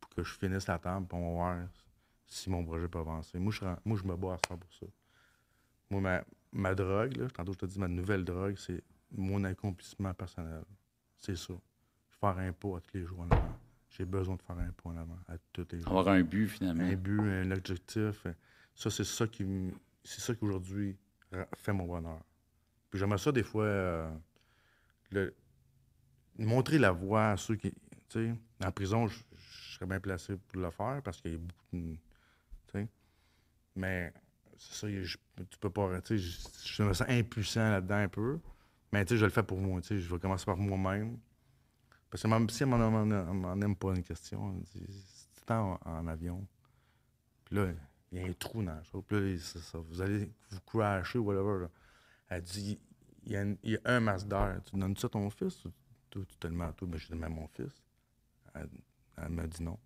pour que je finisse la table, va voir si mon projet peut avancer. Moi, je, je me bats à 100 pour ça. Moi, ma, drogue, là, tantôt je te dis, ma nouvelle drogue, c'est mon accomplissement personnel. C'est ça. Faire un pas à tous les jours en. J'ai besoin de faire un en avant à tous les jours. Avoir un but, finalement. Un but, un objectif. euh, Ça, c'est ça qui c'est ça qui aujourd'hui ra- fait mon bonheur. Puis j'aimerais ça des fois euh, le- montrer la voie à ceux qui. Tu sais, en prison, je je serais bien placé pour le faire parce qu'il y a beaucoup de. Tu sais. Mais c'est ça, je, tu peux pas. Tu sais, je, je me sens impuissant là-dedans un peu. Mais tu sais, je le fais pour moi. Tu sais, je vais commencer par moi-même. Parce que si elle m'en aime pas une question, elle dit, c'est en, en avion. Puis là, il y a un trou dans la chose. Puis là, c'est ça, vous allez vous crasher ou whatever. Elle dit, il y, a un masque d'air. Tu donnes ça à ton fils? ou tu te le mets à toi? Ben, je te à mon fils. Elle, elle m'a dit non.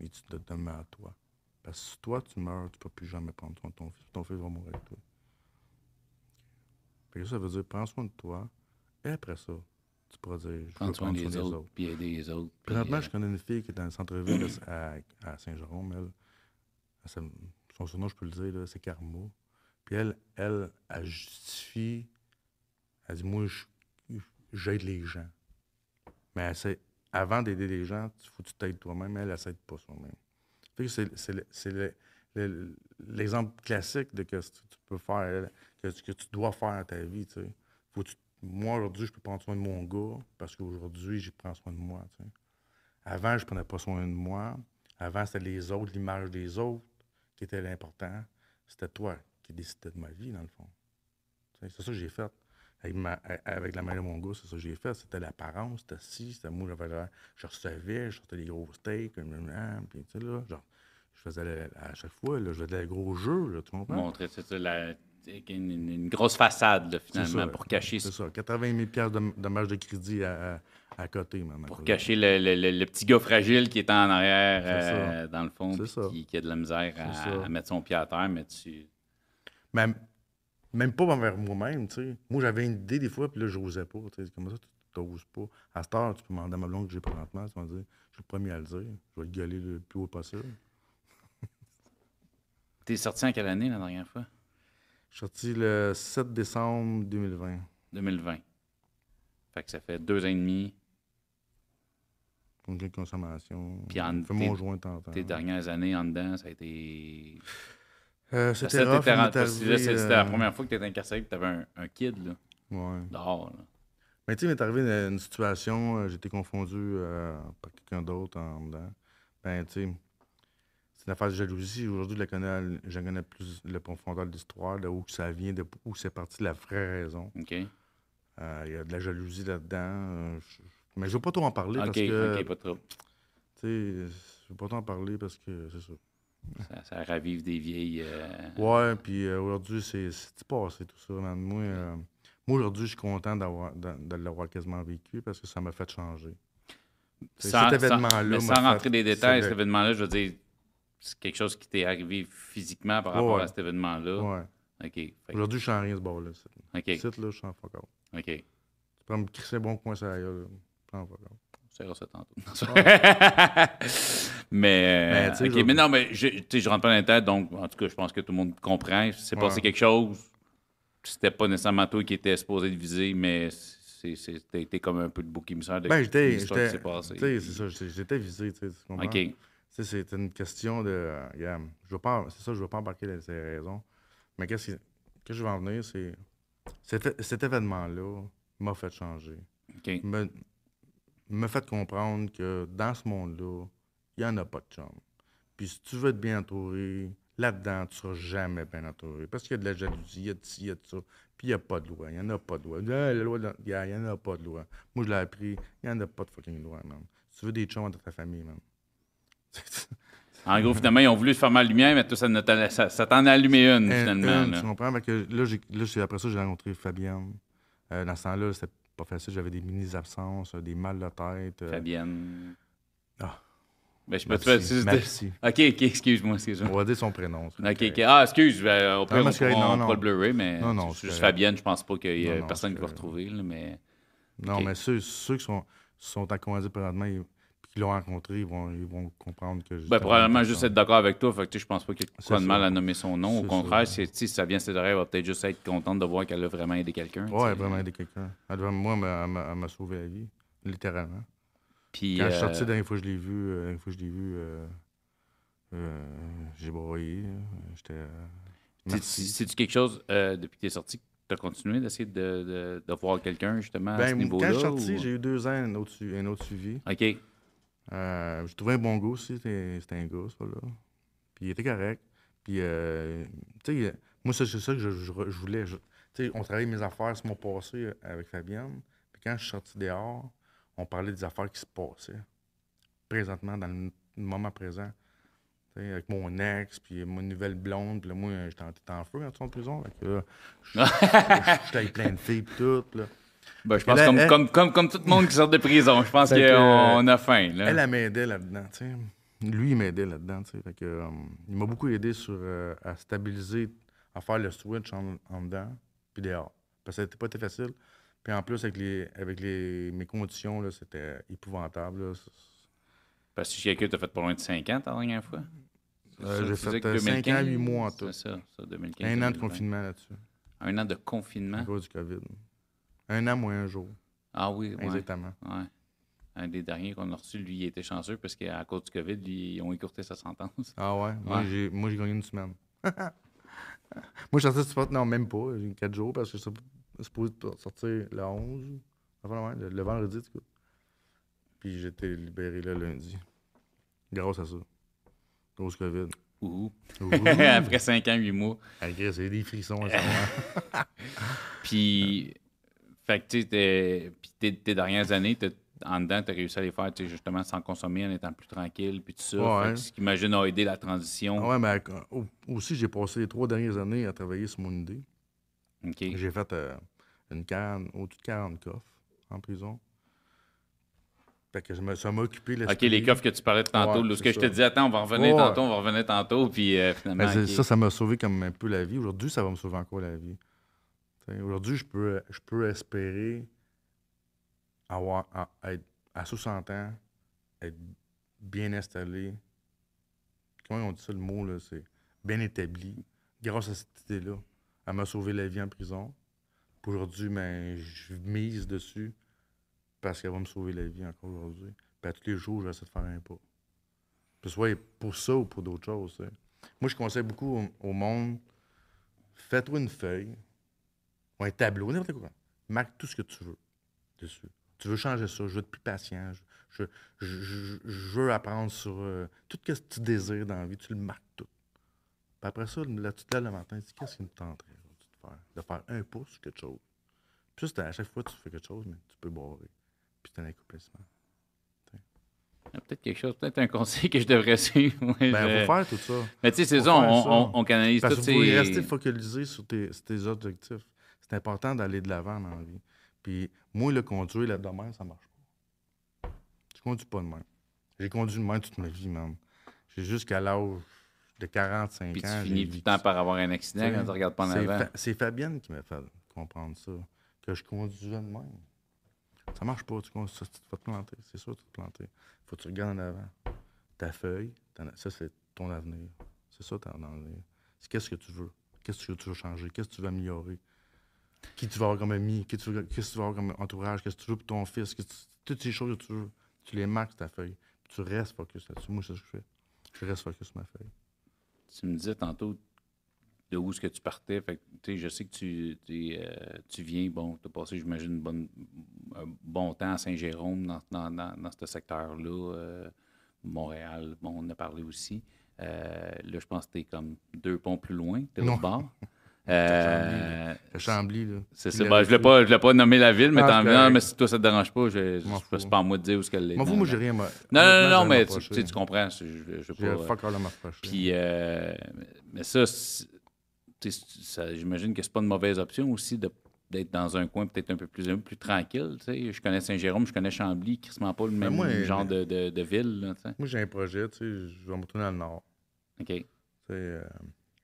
Mais tu te le mets à toi. Parce que si toi, tu meurs, tu ne peux plus jamais prendre soin de ton fils. Ton fils va mourir avec toi. Que ça veut dire, prends soin de toi. Et après ça, tu pourras dire, je veux Prendre soin des autres, puis aider les autres. Présentement, euh, je connais une fille qui est dans le centre-ville à, à Saint-Jérôme. Elle, son surnom, je peux le dire, c'est Karma. Puis elle, elle, elle justifie. Elle dit Moi, je- j'aide les gens. Mais elle sait- avant d'aider les gens, il faut que tu t'aides toi-même. Elle, elle ne s'aide pas soi-même. Fait que c'est c'est le- c'est le- le- l'exemple classique de que ce que tu peux faire, que, que tu dois faire dans ta vie. tu sais. Faut que tu- moi, aujourd'hui, je peux prendre soin de mon gars parce qu'aujourd'hui, je prends soin de moi. Avant, je prenais pas soin de moi. Avant, c'était les autres, l'image des autres qui était l'important. C'était toi qui décidais de ma vie, dans le fond. C'est ça que j'ai fait. Avec, la mère de mon gars, c'est ça que j'ai fait. C'était l'apparence, c'était ci, c'était moi, j'avais je recevais, je sortais des gros steaks, puis là, genre, je faisais, à chaque fois, je faisais des gros jeux, là, tu la, une, une grosse façade, là, finalement, ça, pour cacher, C'est ça. 80 000 piastres de, marge de crédit à, à, à côté, à pour cacher le, le- le- le petit gars fragile qui est en arrière, euh, dans le fond, qui, qui a de la misère à, mettre son pied à terre, mais tu... Même, même pas envers moi-même, tu sais. Moi, j'avais une idée des fois, puis là, je n'osais pas. tu sais. Comment ça, tu n'oses pas? À cette heure, tu peux demander à ma blonde que j'ai présentement, tu vas dire, je suis le premier à le dire. Je vais le gueuler le plus haut possible. T'es sorti en quelle année, la dernière fois? Je suis sorti le 7 décembre 2020. 2020. Fait que ça fait deux ans et demi. Pour une consommation. Puis en- mon tes- joint tentant. Tes dernières années en dedans, ça a été... Euh, c'était rough, C'était la euh, première fois que tu étais incarcéré et que tu avais un, un kid là, Ouais. dehors. là. Mais tu sais, il m'est arrivé une, une situation, euh, j'ai été confondu euh, par quelqu'un d'autre en dedans. Ben, tu sais, c'est une affaire de jalousie. Aujourd'hui, je la connais, je la connais plus le profondeur de l'histoire, de où ça vient, de où c'est parti la vraie raison. OK? Euh, Il y a de la jalousie là-dedans. euh, je- mais je veux pas trop en parler OK, parce que, OK, pas trop. tu sais, je veux pas trop en parler parce que c'est ça. Ça, ça ravive des vieilles. euh, Ouais, puis euh, aujourd'hui, c'est c'est passé tout ça, man. Moi, euh, moi aujourd'hui, je suis content de, l'avoir quasiment vécu parce que ça m'a fait changer. Sans- cet sans- événement-là Mais sans fait- rentrer des détails, cet événement-là, je veux dire, c'est quelque chose qui t'est arrivé physiquement par rapport Ouais. à cet événement-là. Ouais. OK. Aujourd'hui, je en rien ce bord-là. OK. Ici, là, je en fuck out. OK. Tu peux me crisser bon coin ça aille, là. Je fuck out. Verra ça tantôt. mais, Mais, euh, je- mais non, mais je, je rentre pas dans les têtes, donc en tout cas, je pense que tout le monde comprend. C'est passé quelque chose. C'était pas nécessairement toi qui étais supposé le viser, mais été comme un peu le bouc émissaire de Ben, l'histoire qui s'est sais, c'est ça, j'étais- visé, tu sais. tu comprends? OK. C'était une question de. euh, je veux pas, c'est ça, je veux pas embarquer dans ces raisons. Mais qu'est-ce que je veux en venir, c'est. Cet, cet événement-là m'a fait changer. OK. Me, me fait comprendre que dans ce monde-là, il n'y en a pas de chum. Puis si tu veux être bien entouré, là-dedans, tu seras jamais bien entouré. Parce qu'il y a de la jalousie, il y a de ci, il y a de ça. Puis il n'y a pas de loi. Il n'y en a pas de loi. La loi de- il n'y en a pas de loi. Moi, je l'ai appris. Il n'y en a pas de fucking loi, man. Si tu veux des chums dans ta famille, man. En gros, finalement, ils ont voulu te faire ma lumière, mais toi, ça, ça, ça t'en a allumé une, Un- finalement. une, là. tu comprends? Que là, j'ai- là, après ça, j'ai rencontré Fabienne. Euh, dans ce temps-là, c'était pas facile. J'avais des mini-absences, euh, des mal de tête. euh, Fabienne. Ah. Ben, je c'est- ma psy. OK, OK, excuse-moi, excuse-moi. On va dire son prénom. OK. Ah, excuse, ben, au pire, Non, on, on non, le blurrer, mais Non, non, juste. Fabienne, je pense pas qu'il y ait personne qui va retrouver, là, mais... Non, mais ceux, ceux qui sont, sont conduite présentement et qui l'ont rencontré, ils vont, ils vont comprendre que. Ben, probablement juste être d'accord avec toi. Fait que, je pense pas qu'il y ait C'est quoi de mal à nommer son nom. Au C'est contraire, c'est- si ça vient de ses oreilles, elle va peut-être juste être contente de voir qu'elle a vraiment aidé quelqu'un. tu Ouais, sais. vraiment aider quelqu'un. Elle Moi, elle m'a- elle elle sauvé la vie, littéralement. Puis, Quand je suis euh, sorti, la dernière fois que je l'ai vu, la dernière fois que je l'ai vu, euh, euh, j'ai broyé. J'étais. c'est- c'est-tu quelque chose, depuis que tu es sorti, que tu as continué d'essayer de, de, de voir quelqu'un, justement, à ce Ben, niveau-là? quand je suis sorti, ou- j'ai eu deux ans, un autre, un autre suivi. OK. Euh, j'ai trouvé un bon gars aussi. C'était un gars, ça, là. Puis il était correct. Puis, euh, tu sais, moi, c'est ça que je, je- je voulais. tu sais, on travaillait mes affaires sur mon passé euh, avec Fabienne. Puis quand je suis sorti dehors, on parlait des affaires qui se passaient présentement, dans le moment présent. Avec mon ex, puis mon nouvelle blonde. Puis là, moi, j'étais en, feu quand tu en prison. Fait que là, je- j'étais avec plein de filles, puis tout. Là. Ben, je pense Elle, comme, elle- comme, comme, comme tout le monde qui sort de prison. Je pense qu'on a faim. Là. Elle, elle m'aidait là-dedans. Lui, il m'aidait là-dedans, que, euh, il m'a beaucoup aidé sur, euh, à stabiliser, à faire le switch en, en dedans, puis dehors. Parce que ça n'était pas été facile. Puis en plus, avec, les, avec les, mes conditions, c'était épouvantable. là. Parce que quelqu'un t'a fait pas loin de 5 ans ta dernière fois? Euh, j'ai fait, que euh, cinq 2015, ans, huit mois en tout. C'est ça, ça, 2015. Un an de 2020. confinement là-dessus, Un an de à confinement. cause du COVID. Un an moins un jour, Ah oui, ouais. exactement. ouais. Un des derniers qu'on a reçu, lui, il était chanceux parce qu'à cause du COVID, lui, ils ont écourté sa sentence. Ah ouais? Moi, j'ai, moi, j'ai gagné une semaine. moi, je sorti du non, même pas. J'ai eu quatre jours parce que je suis supposé sortir le 11, enfin, ouais, le, le vendredi, du coup. Puis j'étais libéré le lundi. Grâce à ça. Grosse COVID. Ouhou. Ouh. Après 5 ans, 8 mois. C'est des frissons à. Puis, fait que tu sais, t'es- puis tes, dernières années, en dedans, tu as réussi à les faire justement sans consommer, en étant plus tranquille, puis tout ça. Ouais. Fait que ce qui, imagine, a aidé la transition. Ouais, mais euh, au- aussi, j'ai passé les trois dernières années à travailler sur mon idée. J'ai fait euh, une quarante, au-dessus de 40 coffres en prison. Fait que je me, ça m'a occupé OK, les coffres que tu parlais de tantôt, Ouais, ce que je te disais, attends, on va revenir Ouais. tantôt, on va revenir tantôt, puis euh, finalement. Ça, ça m'a sauvé comme un peu la vie. Aujourd'hui, ça va me sauver encore la vie. Aujourd'hui, je peux, je peux espérer avoir, être à 60 ans, être bien installé. Comment on dit ça le mot, là? C'est bien établi. Grâce à cette idée-là. Elle m'a sauvé la vie en prison. Aujourd'hui, ben, je mise dessus parce qu'elle va me sauver la vie encore aujourd'hui. Puis à tous les jours, j'essaie de faire un pas. Que ce soit pour ça ou pour d'autres choses. Moi, je conseille beaucoup au, au monde fais-toi une feuille ou un tableau, n'importe quoi. Marque tout ce que tu veux dessus. Tu veux changer ça, je veux être plus patient, je, je, je- je- je veux apprendre sur euh, tout ce que tu désires dans la vie, tu le marques tout. Puis après ça, là, tu te lèves le matin, tu dis qu'est-ce qui me tenterait de faire? De faire un pouce sur quelque chose. Puis ça, à chaque fois que tu fais quelque chose, mais tu peux boire. Puis c'est un accomplissement. Peut-être quelque chose, peut-être un conseil que je devrais suivre. Ouais, Ben, je- faut faire tout ça. Mais tu sais, c'est ça, on, canalise Parce tout. que vous pouvez rester focalisé sur tes, sur tes objectifs. C'est important d'aller de l'avant dans la vie. Puis moi, le conduire là demain, ça marche pas. Je conduis pas de même. J'ai conduit de même toute ma vie, man. J'ai jusqu'à l'âge de 45 Puis tu ans. j'ai finis tout le temps par avoir un accident quand tu regardes pas en avant. Fa- C'est Fabienne qui m'a fait comprendre ça. Que je conduisais de même. Ça marche pas. Tu, conduis ça, tu vas te planter. C'est sûr, tu vas te planter. Faut que tu regardes en avant. Ta feuille, ça, c'est ton avenir. C'est ça, ton avenir. C'est qu'est-ce que tu veux? Qu'est-ce que tu veux changer? Qu'est-ce que tu veux améliorer? Qui tu vas avoir comme ami. Qu'est-ce que tu qu'est-ce que tu vas avoir comme entourage. Qu'est-ce que tu veux pour ton fils. qu'est-ce que tu- toutes ces choses que tu veux. Tu les marques sur ta feuille. Puis tu restes focus là-dessus. Moi, c'est ce que je fais. Je reste focus sur ma feuille. Tu me disais tantôt de où est-ce que tu partais. Fait que, je sais que tu, tu, euh, tu viens, bon, tu as passé, j'imagine, une bonne- un bon temps à Saint-Jérôme, dans, dans, dans, dans ce secteur-là. euh, Montréal, bon, on en a parlé aussi. Euh, là, je pense que tu es comme deux ponts plus loin, tu es l'autre bord. Euh, Le Chambly, là. c'est ça. Ben, je ne voulais pas nommer la ville, mais Ah. Non, mais si toi, ça te dérange pas, je pas à moi de dire où ce qu'elle est. Fous, dans- moi, j'ai rien. Non, non, non, non, mais tu, tu sais, tu comprends. Je, je, je J'ai pas, fuck all à m'approcher. Puis, euh, mais ça, j'imagine que c'est pas une mauvaise option aussi de- d'être dans un coin peut-être un peu plus, un peu plus tranquille. tu sais. Je connais Saint-Jérôme, je connais Chambly, qui ne pas le même moi, genre mais- de, de, de ville. là, tu sais. Moi, j'ai un projet, tu sais, je vais me retourner dans le Nord. OK. Tu sais, euh,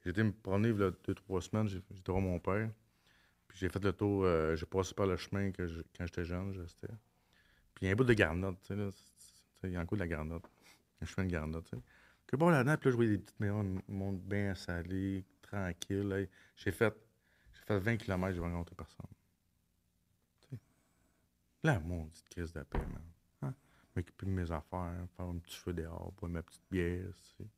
j'ai été me promener il y a deux, trois semaines, j'ai- j'étais voir mon père. Puis j'ai fait le tour, euh, j'ai passé par le chemin que je- quand j'étais jeune, je restais. Puis il y a un bout de garnotte, tu sais, Il y a un coup de la garnotte. Un chemin de garnotte, tu sais. Que bon, là-dedans, puis là, je voyais des petites maisons, un monde bien installé, tranquille. J'ai fait, fait 20 km, j'ai rencontré personne. Tu sais. Là, mon petite crise de paix, man. Hein? M'occuper de mes affaires, faire un petit feu dehors, boire ma petite bière, tu sais.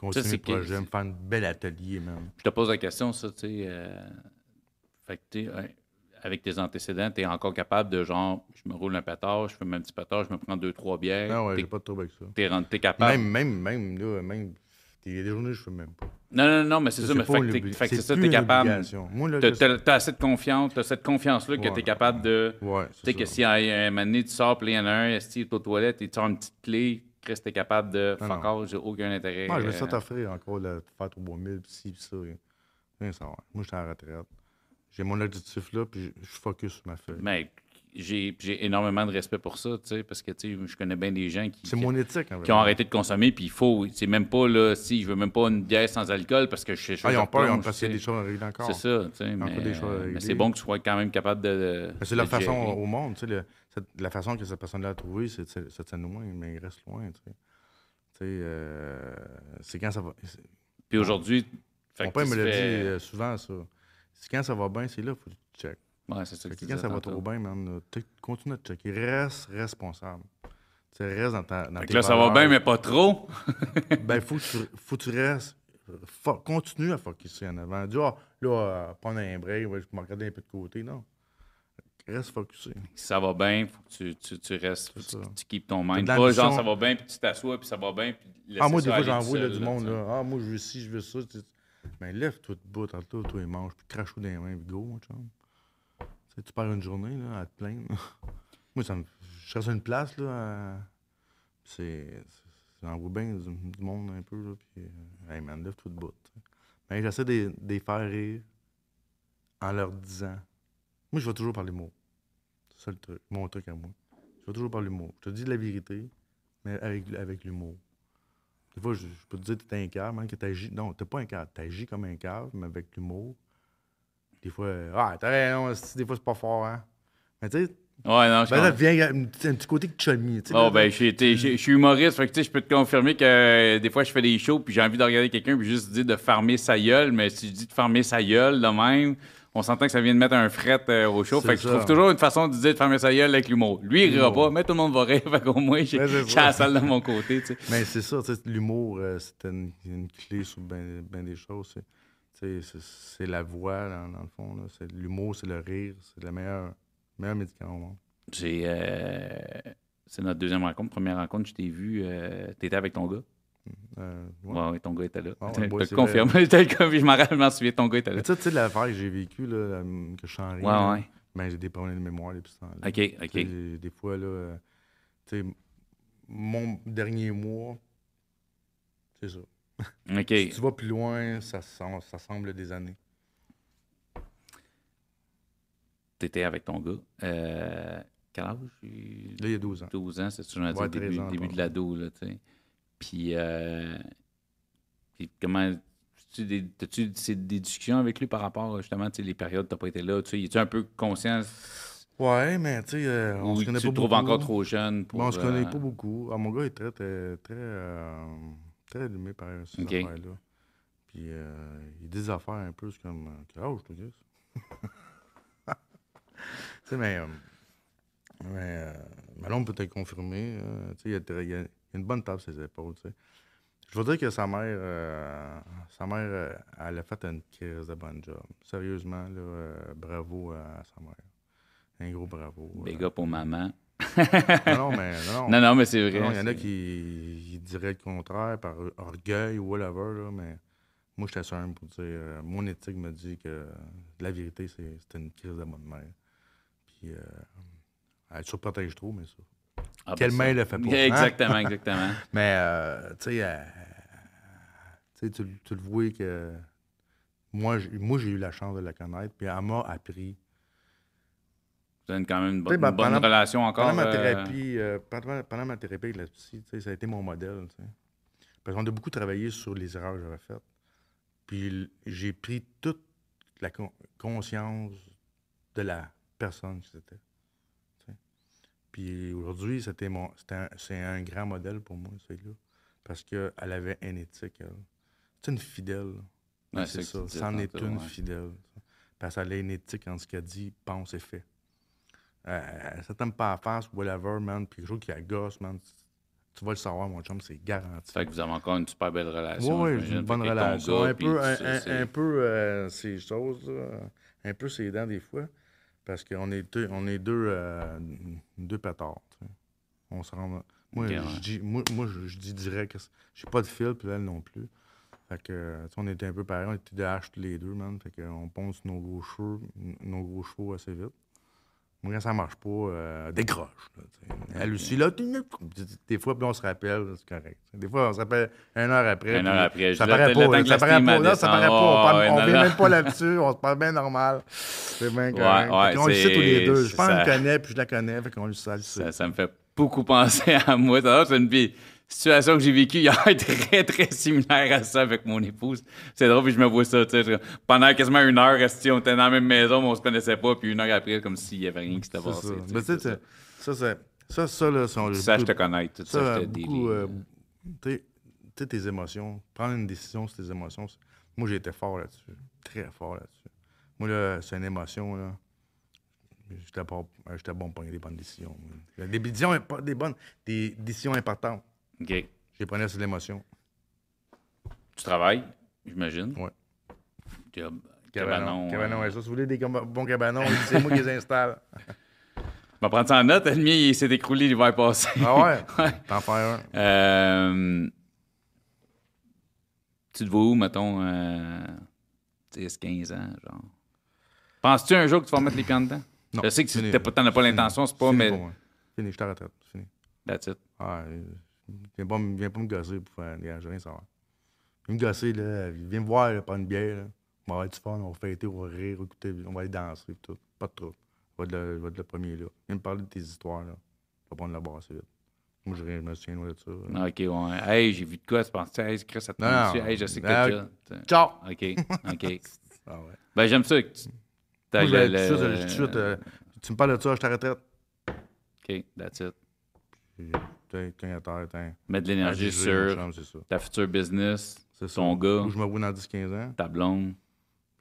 Continuer le projet, me faire un bel atelier, man. Je te pose la question, ça, tu sais. euh, fait que, tu sais, ouais, avec tes antécédents, tu es encore capable de genre, je me roule un pétard, je fais mon petit pétard, je me prends deux, trois bières. Non, ouais, t'es, j'ai pas de trouble avec ça. t'es t'es capable. Même, même, même, là, même, il y a des journées je fais même pas. Non, non, non, mais c'est ça, mais fait c'est ça, tu es capable. t'as- t'as assez de confiance, t'as cette confiance-là que Ouais. tu es capable de. Ouais, Tu sais que si à un moment donné, tu sors, puis il y en a un, esti, est aux toilettes, et tu as une petite clé, Chris, t'es capable de. Non, Fuck all, j'ai aucun intérêt. Moi, je vais euh, ça t'offrir encore, là, de faire 3000, puis ci, puis ça. Rien rien savoir. Moi, je suis à la retraite. J'ai mon objectif là, puis je focus sur ma feuille. Mais j'ai, j'ai énormément de respect pour ça, tu sais, parce que tu sais, je connais bien des gens qui, C'est qui- mon éthique, en qui ont arrêté de consommer, puis il faut. C'est même pas, là, si je veux même pas une bière sans alcool parce que je sais Ah, ils ont peur, ils ont passé des choses à régler encore. C'est ça, tu sais. Mais, c'est bon que tu sois quand même capable de. c'est la façon au monde, tu sais, le- la façon que cette personne-là a trouvé, c'est de se- se tenir loin, mais il reste loin, tu sais. Euh, c'est quand ça va. Puis aujourd'hui. Mon père me l'a dit euh, souvent, ça. C'est quand ça va bien, c'est là, faut que tu check. Ouais, c'est ça que Fait que tu quand disais ça va trop bien, man, continue de checker. Reste responsable. Tu sais, reste dans ta. Dans Fait tes là, ça va bien, mais pas trop. Ben, faut que tu, faut que tu restes. continue à focuser en avant. Dis, ah, là, euh, prendre un break, ouais, je me regarder un peu de côté. Non. Reste focusé. Si ça va bien, faut que tu, tu, tu restes, tu, tu keep ton mind. de Pas genre ça va bien, puis tu t'assois, puis ça va bien, puis Ah, moi, des fois, j'en vois du monde. Là. Ah, moi, je veux ci, je veux ça. tu sais. Ben, lève-toi debout, tantôt, toi, et mange, puis crache-toi dans les mains, puis go, mon chum. Tu sais, perds une journée, là, à te plaindre. moi, ça me. je cherche une place, là. euh, c'est. J'en vois du, monde un peu, là. Puis, euh, hey man, de bout. Mais j'essaie de, faire rire en leur disant. Moi, je vais toujours parler mots. C'est ça le truc, mon truc à moi. Je vais toujours parler mots. Je te dis la vérité, mais avec, avec l'humour. Des fois, je, peux te dire que t'es un cave, man, que t'agis. Non, t'es pas un cave. T'agis comme un cave, mais avec l'humour. Des fois, euh, ah, t'as raison, c'est- des fois, c'est pas fort, hein. Mais tu sais, Ouais, non, je ben là, vient un, petit- un petit côté chummy. tu sais, Oh, ben, je suis- humoriste, fait que, tu sais, je peux te confirmer que euh, des fois, je fais des shows, puis j'ai envie de regarder quelqu'un, puis juste dire de farmer sa gueule, mais si je dis de farmer sa gueule de même, on s'entend que ça vient de mettre un fret euh, au show. Fait que je trouve toujours une façon de dire de farmer sa gueule avec l'humour. Lui, il rira pas, mais tout le monde va rire, fait qu'au moins, j'ai la salle de mon côté. Mais c'est ça, l'humour, euh, c'est une, une clé sur bien des choses. C'est c'est la voix, dans, dans le fond. là. C'est- L'humour, c'est le rire. C'est le meilleur, meilleur médicament au monde. J'ai. euh, C'est notre deuxième rencontre. Première rencontre, je t'ai vu. euh, T'étais avec ton gars. Euh, ouais. Ouais, ouais, ton gars était là. Ah ouais, je m'en rappelle, je m'en souviens, ton gars était là. Tu sais, tu sais, l'affaire que j'ai vécue, là, que je suis en rire, Ouais, là, ouais. ben, j'ai des problèmes de mémoire depuis ce temps-là. Ok, ok. Des fois, là, euh, tu sais, mon dernier mois, c'est ça. Si tu vas plus loin, ça, ça semble des années. T'étais avec ton gars. Euh, quel âge? Là, il y a 12 ans. 12 ans, c'est toujours Ouais, dire 13 début, ans, début de l'ado, là, tu sais? Puis, euh, puis comment... as-tu des- T'as-tu c'est des discussions avec lui par rapport, justement, tu sais, les périodes où t'as pas été là? Tu sais, es-tu un peu conscient? Ouais, mais tu sais, euh, on se tu connaît te trouves encore trop jeune pour... Bon, on se connaît pas beaucoup. Ah, mon gars est très, très, très, très allumé par ces Ok. affaires-là. Puis, euh, il dit des affaires un peu, c'est comme, quel âge, je te dis? tu sais, mais, euh, mais, euh, mais là, on peut te le confirmer. euh, tu sais, il y a y, une bonne table sur ses épaules, tu sais. Je veux dire que sa mère, euh, sa mère, elle a fait une crise de bonne job. Sérieusement, là, euh, bravo à sa mère. Un gros bravo. Big euh. up aux mamans. Non, non, mais non. Non, non, mais c'est vrai. Il y en a qui ils diraient le contraire par orgueil ou whatever, là, mais moi, j'étais simple pour dire. euh, mon éthique me dit que la vérité, c'est c'était une crise de bonne mère. Puis, euh, elle surprotège trop, mais ça. Ah, ben Quelle ça. main le fait pas? hein? Exactement, exactement. Mais, euh, tu sais, euh, tu le vois que. Moi, j'ai- moi, j'ai eu la chance de la connaître, puis elle m'a appris. Vous avez quand même une, bonne, ben, une bonne pendant- relation encore. Pendant ma euh, thérapie, euh, pendant, pendant ma thérapie avec la psy, ça a été mon modèle. Parce qu'on a beaucoup travaillé sur les erreurs que j'avais faites. Puis j'ai pris toute la con- conscience de la personne que c'était. Puis aujourd'hui, c'était mon, un- c'est un grand modèle pour moi, celui-là. Parce qu'elle avait une éthique, elle. C'est une fidèle. Ouais, c'est ça. C'en est tantôt, une ouais. fidèle. Parce qu'elle a une éthique en ce qu'elle dit, pense et fait. Euh, ça t'aime pas à face, whatever, man. Puis quelque chose qui agace, man. Tu vas le savoir, mon chum, c'est garanti. Fait que vous avez encore une super belle relation. Oui, une bonne relation. gars, un peu, tout un, ça, un- c'est- un peu euh, ces choses, un peu ses dents des fois. Parce qu'on est deux, on est deux, euh, deux pétards. On se rend. Moi, je ouais. dis, moi, moi, je, dis direct que j'ai pas de fil, puis elle non plus. Fait que, on était un peu pareil, on était de hache tous les deux, man. Fait qu'on ponce nos gros cheveux, nos gros chevaux assez vite. Moi, quand ça marche pas, euh, décroche. Elle aussi, là, des fois, puis on se rappelle, c'est correct. Des fois, on se rappelle une heure après. Une heure après, Ça je paraît disais, pas, là, ça paraît pas. Là, ça paraît pas. On on non, vient même pas là-dessus. On se parle bien normal. C'est bien correct. qu'on le sait tous les deux. Je pense ça- qu'elle me connaît, puis je la connais. Fait qu'on le sait. Ça, ça me fait beaucoup penser à moi. Ça, C'est une vie- situation que j'ai vécue hier très, très similaire à ça avec mon épouse. C'est drôle, puis je me vois ça. tu sais, je- Pendant quasiment une heure, on était dans la même maison, mais on se connaissait pas. Puis une heure après, comme s'il y avait rien qui s'était passé. ça. tu sais, ça. c'est- ça, c'est- ça, ça, là, sont saches beaucoup- te connaître. Tu Ça, saches te beaucoup, euh, tu sais- tes émotions, prendre une décision sur tes émotions, moi, j'ai été fort là-dessus. Très fort là-dessus. Moi, là, c'est une émotion, là. J'étais j'étais bon pour prendre des bonnes décisions. Des décisions, des bonnes, des décisions importantes. OK. Je les prenais sur l'émotion. Tu travailles, j'imagine. Ouais. Job. Cabanon. Cabanon. Cabanon, euh, ouais, ça. Si vous voulez des bons cabanons, c'est moi qui les installe. On va prendre ça en note. Le mien, il s'est écroulé l'hiver passé. Ah ouais? Ouais. T'en fais un. Euh, tu te vois où, mettons, euh, 10, 15 ans, genre? Penses-tu un jour que tu vas mettre les pieds dedans? Non. Je sais que tu t'as pas- t'en as pas l'intention, c'est pas, Fini mais. Fini, je. C'est fini. That's it. Ah, euh, viens pas, me- viens pas me gosser pour faire des j'ai rien savoir. Viens me gosser, là. Viens me voir, là, prendre une bière, là. On va avoir du fun, on va fêter, on va rire, écouter, on va aller danser, tout. Pas de trouble. Je vais être le, premier, là. Viens me parler de tes histoires, là. Je vais prendre la barre assez vite. Moi, je, je me souviens de ça. là. OK, ouais. Hey, j'ai vu de quoi, tu penses, hey, Chris, ça te Non, dessus. Hey, je sais que Ah, t'as Ciao! OK, OK. Ah ouais. Ben, j'aime ça que tu. t'as Moi, je vais le- tout de suite, le- je- tout de suite, euh, tu me parles de ça, je t'arrête. OK, that's it. Terre. Mettre de l'énergie sur ta future business, C'est ça. ton gars, Où je me vois dans 10-15 ans. ta blonde,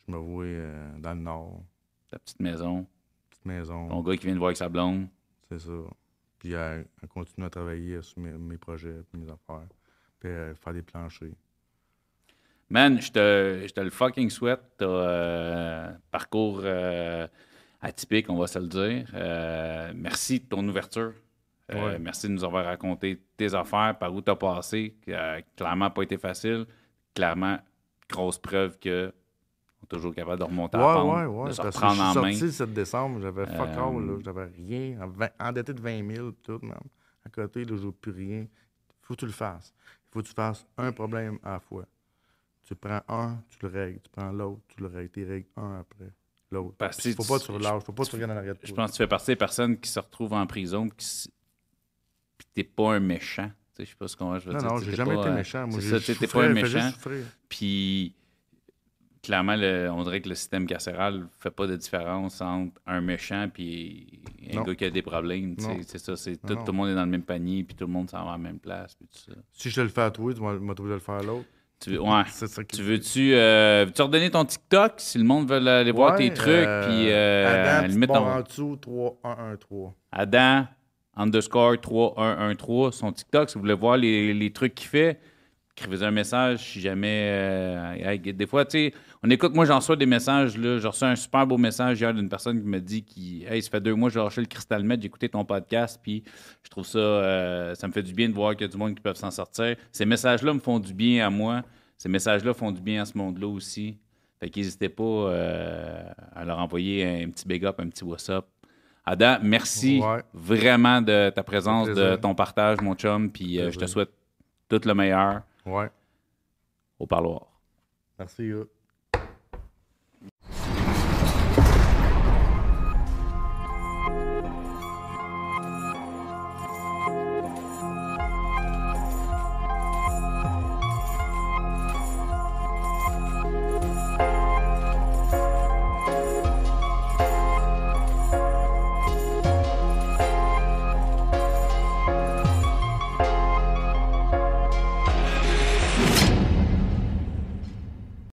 Je me vois euh, dans le nord. ta petite maison, Petite maison. ton gars qui vient de voir avec sa blonde. C'est ça. Puis à, à continuer à travailler sur mes, mes projets, puis mes affaires. Puis à faire des planchers. Man, je te, je te le fucking souhaite. T'as euh, parcours euh, atypique, on va se le dire. Euh, merci de ton ouverture. Euh, Ouais. Merci de nous avoir raconté tes affaires, par où tu as passé. qui a clairement pas été facile. Clairement, grosse preuve que on est toujours capable de remonter à la Ouais, pente, ouais, ouais. de se Parce que je reprendre suis en main. sorti le 7 décembre, j'avais fuck Euh, all, là. J'avais rien. Endetté de 20 000, pis tout, man. À côté, là, je plus rien. Faut que tu le fasses. Il faut que tu fasses un problème à la fois. Tu prends un, tu le règles. Tu prends l'autre, tu le règles. Tu règles un après l'autre. Parce que faut pas que tu relâches. Faut pas que tu regardes en arrière de Je pense que tu fais partie des personnes qui se retrouvent en prison qui t'es pas un méchant. Tu Je sais pas ce qu'on je veux Non, dire. non, Tu j'ai jamais pas, été euh, méchant. Moi, ça, tu t'es souffert, pas un méchant. Puis, clairement, le- on dirait que le système carcéral fait pas de différence entre un méchant puis un Non. gars qui a des problèmes. tu. C'est ça, c'est tout, le monde est dans le même panier puis tout le monde s'en va à la même place. Puis tout ça. Si je te le fais à toi, tu vas m'autoriser de le faire à l'autre. Tu, veux- ouais. Tu veux-tu euh, veux-tu redonner ton TikTok si le monde veut aller voir tes trucs? puis, euh, à la Adam, limite, petite on- en dessous, 3-1-1-3. Adam underscore 3113, son TikTok. Si vous voulez voir les, trucs qu'il fait, écrivez un message si jamais. euh, des fois, tu sais, on écoute, moi, j'en reçois des messages. Là, j'ai reçu un super beau message hier d'une personne qui me dit qui, Hey, ça fait deux mois que j'ai lâché le Crystal Med, j'ai écouté ton podcast, puis je trouve ça. euh, ça me fait du bien de voir qu'il y a du monde qui peut s'en sortir. Ces messages-là me font du bien à moi. Ces messages-là font du bien à ce monde-là aussi. Fait qu'hésitez pas euh, à leur envoyer un petit big up, un petit what's up. Adam, merci Ouais. vraiment de ta présence, de ton partage, mon chum. Puis euh, je te souhaite tout le meilleur Ouais. au parloir. Merci.